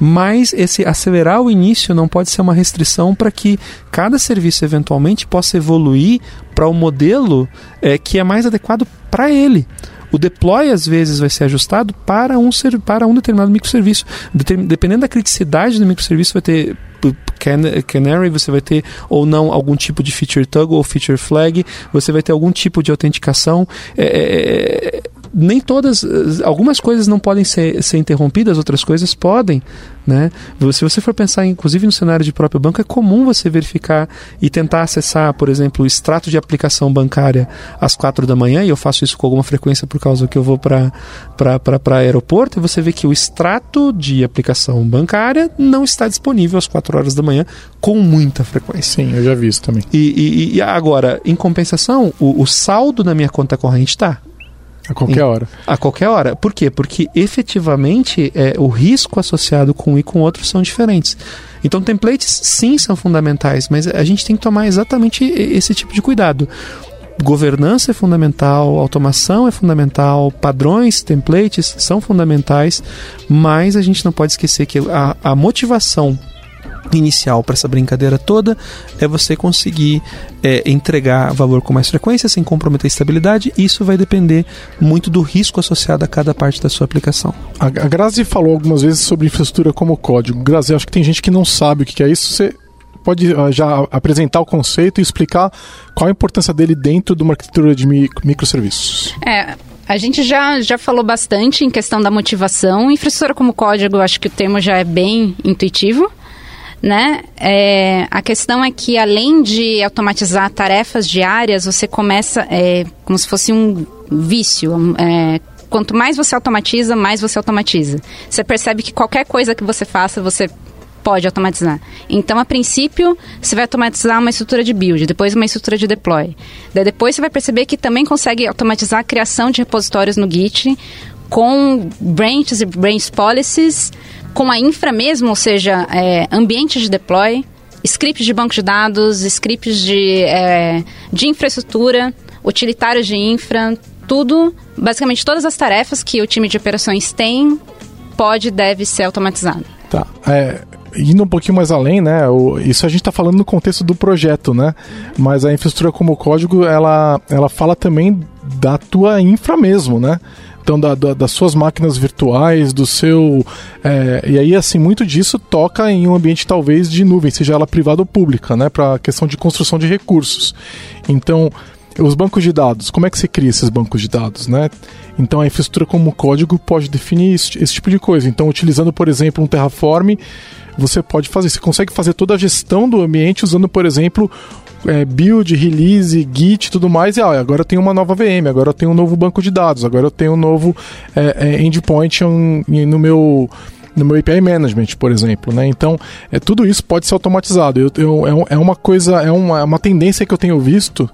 mas esse acelerar o início não pode ser uma restrição para que cada serviço eventualmente possa evoluir para o um modelo é, que é mais adequado para ele. O deploy às vezes vai ser ajustado para um, para um determinado microserviço. Dependendo da criticidade do microserviço, vai ter Canary, você vai ter ou não algum tipo de feature toggle ou feature flag, você vai ter algum tipo de autenticação. É, é, é nem todas, algumas coisas não podem ser, ser interrompidas, outras coisas podem, né? Se você for pensar, inclusive no cenário de próprio banco, é comum você verificar e tentar acessar, por exemplo, o extrato de aplicação bancária às quatro da manhã, e eu faço isso com alguma frequência por causa que eu vou para aeroporto, e você vê que o extrato de aplicação bancária não está disponível às quatro horas da manhã com muita frequência. Sim, eu já vi isso também. E, e, e agora, em compensação, o, o saldo na minha conta corrente está. A qualquer hora. A qualquer hora. Por quê? Porque efetivamente é, o risco associado com um e com outro são diferentes. Então, templates sim são fundamentais, mas a gente tem que tomar exatamente esse tipo de cuidado. Governança é fundamental, automação é fundamental, padrões, templates são fundamentais, mas a gente não pode esquecer que a, a motivação inicial para essa brincadeira toda é você conseguir é, entregar valor com mais frequência sem comprometer a estabilidade. Isso vai depender muito do risco associado a cada parte da sua aplicação. A, Grazi falou algumas vezes sobre infraestrutura como código. Grazi, acho que tem gente que não sabe o que é isso. Você pode uh, já apresentar o conceito e explicar qual a importância dele dentro de uma arquitetura de microserviços? É, a gente já, já falou bastante em questão da motivação. Infraestrutura como código, acho que o termo já é bem intuitivo né? É, a questão é que além de automatizar tarefas diárias, você começa é, como se fosse um vício. É, quanto mais você automatiza, mais você automatiza. Você percebe que qualquer coisa que você faça, você pode automatizar. Então, a princípio, você vai automatizar uma estrutura de build, depois uma estrutura de deploy. Daí depois você vai perceber que também consegue automatizar a criação de repositórios no Git com branches e branch policies com a infra mesmo, ou seja, é, ambientes de deploy, scripts de banco de dados, scripts de, é, de infraestrutura, utilitários de infra, tudo, basicamente todas as tarefas que o time de operações tem, pode e deve ser automatizado. Tá. É, indo um pouquinho mais além, né? O, isso a gente está falando no contexto do projeto, né? Mas a infraestrutura como código, ela, ela fala também da tua infra mesmo, né? Então da, da, das suas máquinas virtuais, do seu. É, e aí, assim, muito disso toca em um ambiente talvez de nuvem, seja ela privada ou pública, né? Para a questão de construção de recursos. Então, os bancos de dados, como é que se cria esses bancos de dados, né? Então a infraestrutura como código pode definir esse, esse, tipo de coisa. Então, utilizando, por exemplo, um Terraform, você pode fazer, você consegue fazer toda a gestão do ambiente usando, por exemplo, é, build, release, git e tudo mais, e ah, agora eu tenho uma nova VM, agora eu tenho um novo banco de dados, agora eu tenho um novo é, é, endpoint no meu no meu API Management, por exemplo, né? Então, é, tudo isso pode ser automatizado. Eu, eu, é, é uma coisa, é uma, é uma tendência que eu tenho visto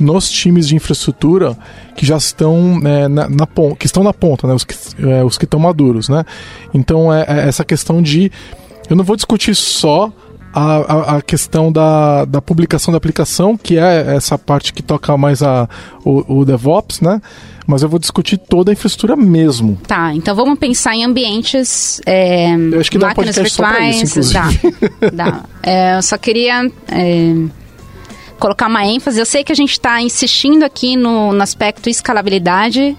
nos times de infraestrutura que já estão é, na, na ponta, que estão na ponta, né? Os que, é, os que estão maduros, né? Então, é, é essa questão de eu não vou discutir só a, a, questão da, da publicação da aplicação, que é essa parte que toca mais a, o, o DevOps, né? Mas eu vou discutir toda a infraestrutura mesmo. Tá, então vamos pensar em ambientes. É, eu acho que dá um virtuais. Só isso, dá, dá. É, eu só queria. É, colocar uma ênfase. Eu sei que a gente está insistindo aqui no, no aspecto escalabilidade,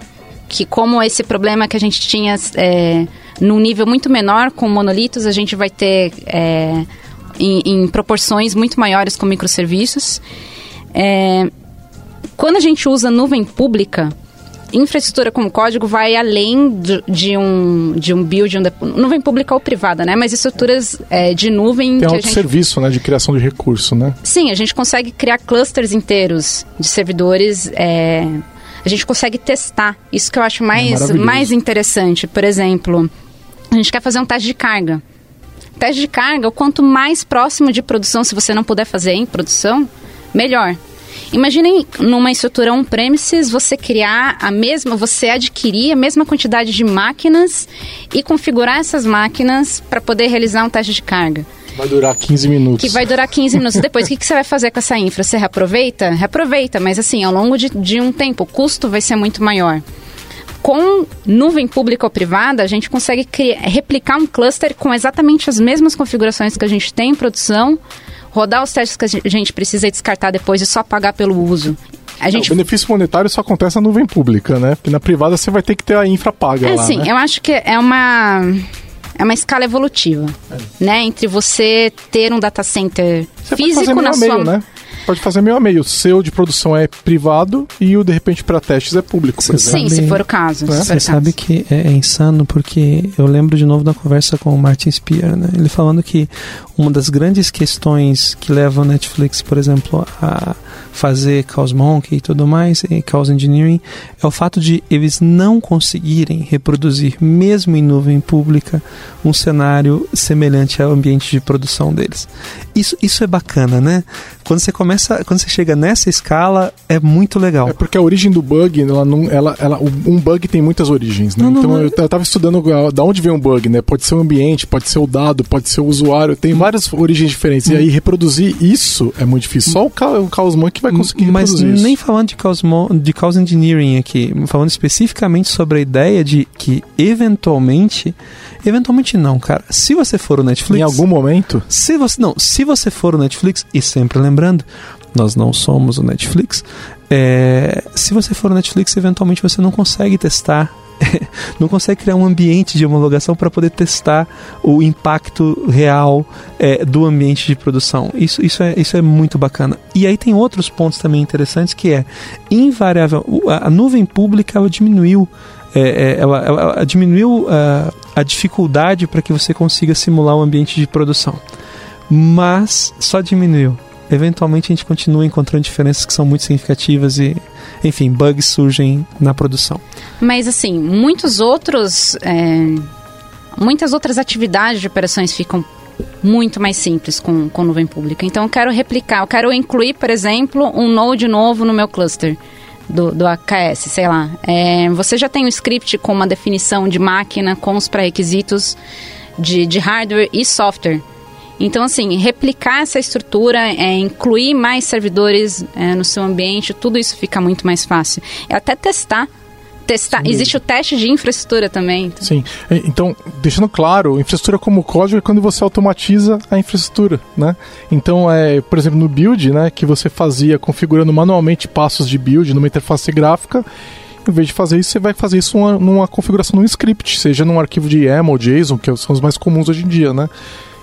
que como esse problema que a gente tinha é, num nível muito menor com monolitos, a gente vai ter é, em, em proporções muito maiores com microserviços. É, quando a gente usa nuvem pública, infraestrutura como código vai além de, de um, de um build, um nuvem pública ou privada, né? Mas estruturas é, de nuvem... Tem um gente... serviço, né? De criação de recurso, né? Sim, a gente consegue criar clusters inteiros de servidores... É... A gente consegue testar. Isso que eu acho mais, é mais interessante. Por exemplo, a gente quer fazer um teste de carga. Teste de carga, o quanto mais próximo de produção, se você não puder fazer em produção, melhor. Imaginem numa estrutura on-premises você criar a mesma, você adquirir a mesma quantidade de máquinas e configurar essas máquinas para poder realizar um teste de carga. Vai durar 15 minutos. Que vai durar 15 minutos. Depois, o que, que você vai fazer com essa infra? Você reaproveita? Reaproveita, mas assim, ao longo de, de um tempo, o custo vai ser muito maior com nuvem pública ou privada, a gente consegue criar, replicar um cluster com exatamente as mesmas configurações que a gente tem em produção, rodar os testes que a gente precisa descartar depois e só pagar pelo uso. A gente... o benefício monetário só acontece na nuvem pública, né? Porque na privada você vai ter que ter a infra paga é, lá, sim, né? eu acho que é uma é uma escala evolutiva, é. né? Entre você ter um data center você físico na sua... Meio, né? Pode fazer meio a meio. O seu de produção é privado e o, de repente, para testes é público, por exemplo. Sim, se for o caso. Né? Você sabe que é, é, insano, porque eu lembro de novo da conversa com o Martin Spear, né? Ele falando que uma das grandes questões que levam a Netflix, por exemplo, a fazer Chaos Monkey e tudo mais, e Chaos Engineering, é o fato de eles não conseguirem reproduzir, mesmo em nuvem pública, um cenário semelhante ao ambiente de produção deles. Isso, isso é bacana, né? Quando você começa começa, quando você chega nessa escala, é muito legal. É porque a origem do bug, ela não, ela, ela, um bug tem muitas origens, né? Não, então não. eu, eu tava estudando da onde vem um bug, né? Pode ser o ambiente, pode ser o dado, pode ser o usuário, tem várias origens diferentes. E aí reproduzir isso é muito difícil. Só o, Ca- o Monkey vai conseguir Mas reproduzir nem isso. falando de chaos, mo- de chaos engineering aqui, falando especificamente sobre a ideia de que eventualmente, eventualmente não, cara. Se você for o Netflix, Em algum momento, se você não, se você for o Netflix e sempre lembrando, nós não somos o Netflix. é, se você for o Netflix, eventualmente você não consegue testar. *laughs* Não consegue criar um ambiente de homologação para poder testar o impacto real é, do ambiente de produção. Isso, isso, é, isso é muito bacana. E aí tem outros pontos também interessantes que é invariável. A, nuvem pública diminuiu é, é, ela, ela- diminuiu a, a dificuldade para que você consiga simular o ambiente de produção. Mas só diminuiu. Eventualmente a gente continua encontrando diferenças que são muito significativas e, enfim, bugs surgem na produção. Mas assim, muitos outros. é, muitas outras atividades de operações ficam muito mais simples com, com nuvem pública. Então eu quero replicar, eu quero incluir, por exemplo, um node novo no meu cluster. Do, do AKS, sei lá. É, você já tem um script com uma definição de máquina, com os pré-requisitos de, de hardware e software. Então, assim, replicar essa estrutura, é, incluir mais servidores é, no seu ambiente, tudo isso fica muito mais fácil. É até testar. Testar. Existe o teste de infraestrutura também. Então, sim. Então, deixando claro, infraestrutura como código é quando você automatiza a infraestrutura, né? Então, é, por exemplo, no build, né, que você fazia configurando manualmente passos de build numa interface gráfica, em vez de fazer isso, você vai fazer isso numa, numa configuração num script, seja num arquivo de YAML, JSON, que são os mais comuns hoje em dia, né?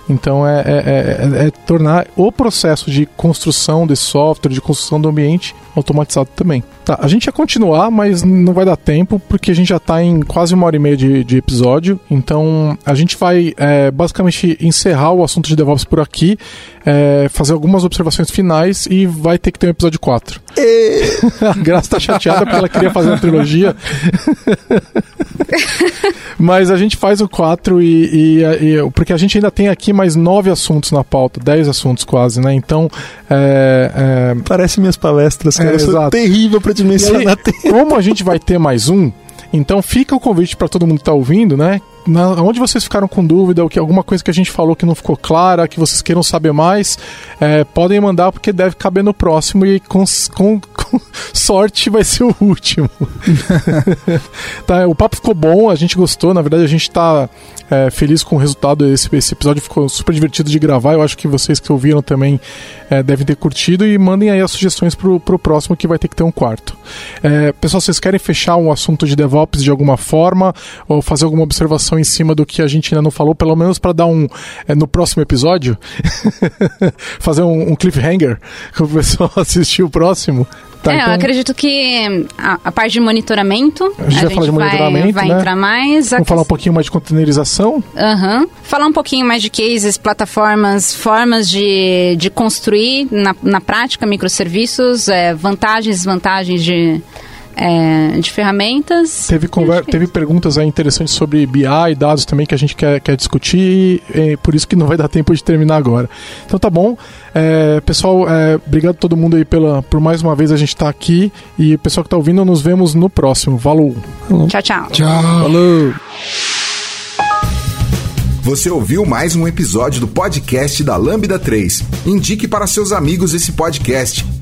Então é, é- é- é tornar o processo de construção desse software, de construção do ambiente, automatizado também. Tá, a gente ia continuar, mas não vai dar tempo, porque a gente já está em quase uma hora e meia de, de episódio. Então a gente vai é, basicamente encerrar o assunto de DevOps por aqui, é, fazer algumas observações finais e vai ter que ter um episódio 4. A Graça tá chateada porque ela queria fazer uma trilogia. Mas a gente faz o 4 e, e- e- Porque a gente ainda tem aqui mais nove assuntos na pauta, 10 assuntos quase, né? Então. É, é, Parece minhas palestras, cara. É, Eu sou exato. terrível para aí, dimensionar tempo. como a gente vai ter mais um, então fica o convite para todo mundo que tá ouvindo, né? Na, onde vocês ficaram com dúvida, ou que alguma coisa que a gente falou que não ficou clara, que vocês queiram saber mais, é, podem mandar porque deve caber no próximo e com, com- *laughs* com sorte vai ser o último. *laughs* tá, o papo ficou bom, a gente gostou, na verdade a gente tá é, feliz com o resultado. Esse, esse episódio ficou super divertido de gravar. Eu acho que vocês que ouviram também é, devem ter curtido e mandem aí as sugestões pro, pro próximo que vai ter que ter um quarto. É, pessoal, vocês querem fechar um assunto de DevOps de alguma forma ou fazer alguma observação em cima do que a gente ainda não falou, pelo menos para dar um é, no próximo episódio, *laughs* fazer um, um cliffhanger para o pessoal *laughs* assistir o próximo. Tá, é, então- eu acredito que a, a parte de monitoramento. A gente vai falar de monitoramento, vai né? entrar mais. A Vamos falar um pouquinho mais de containerização. Aham. Falar um pouquinho mais de cases, plataformas, formas de, de construir na, na prática microserviços, é, vantagens e desvantagens de, é, de ferramentas. Teve, conver... teve perguntas aí interessantes sobre BI e dados também que a gente quer, quer discutir, e, é, por isso que não vai dar tempo de terminar agora. Então tá bom. É, pessoal, é, obrigado a todo mundo aí pela, por mais uma vez a gente estar aqui. E o pessoal que tá ouvindo, nos vemos no próximo. Valeu! Tchau, tchau. Tchau. Falou! Você ouviu mais um episódio do podcast da Lambda 3. Indique para seus amigos esse podcast.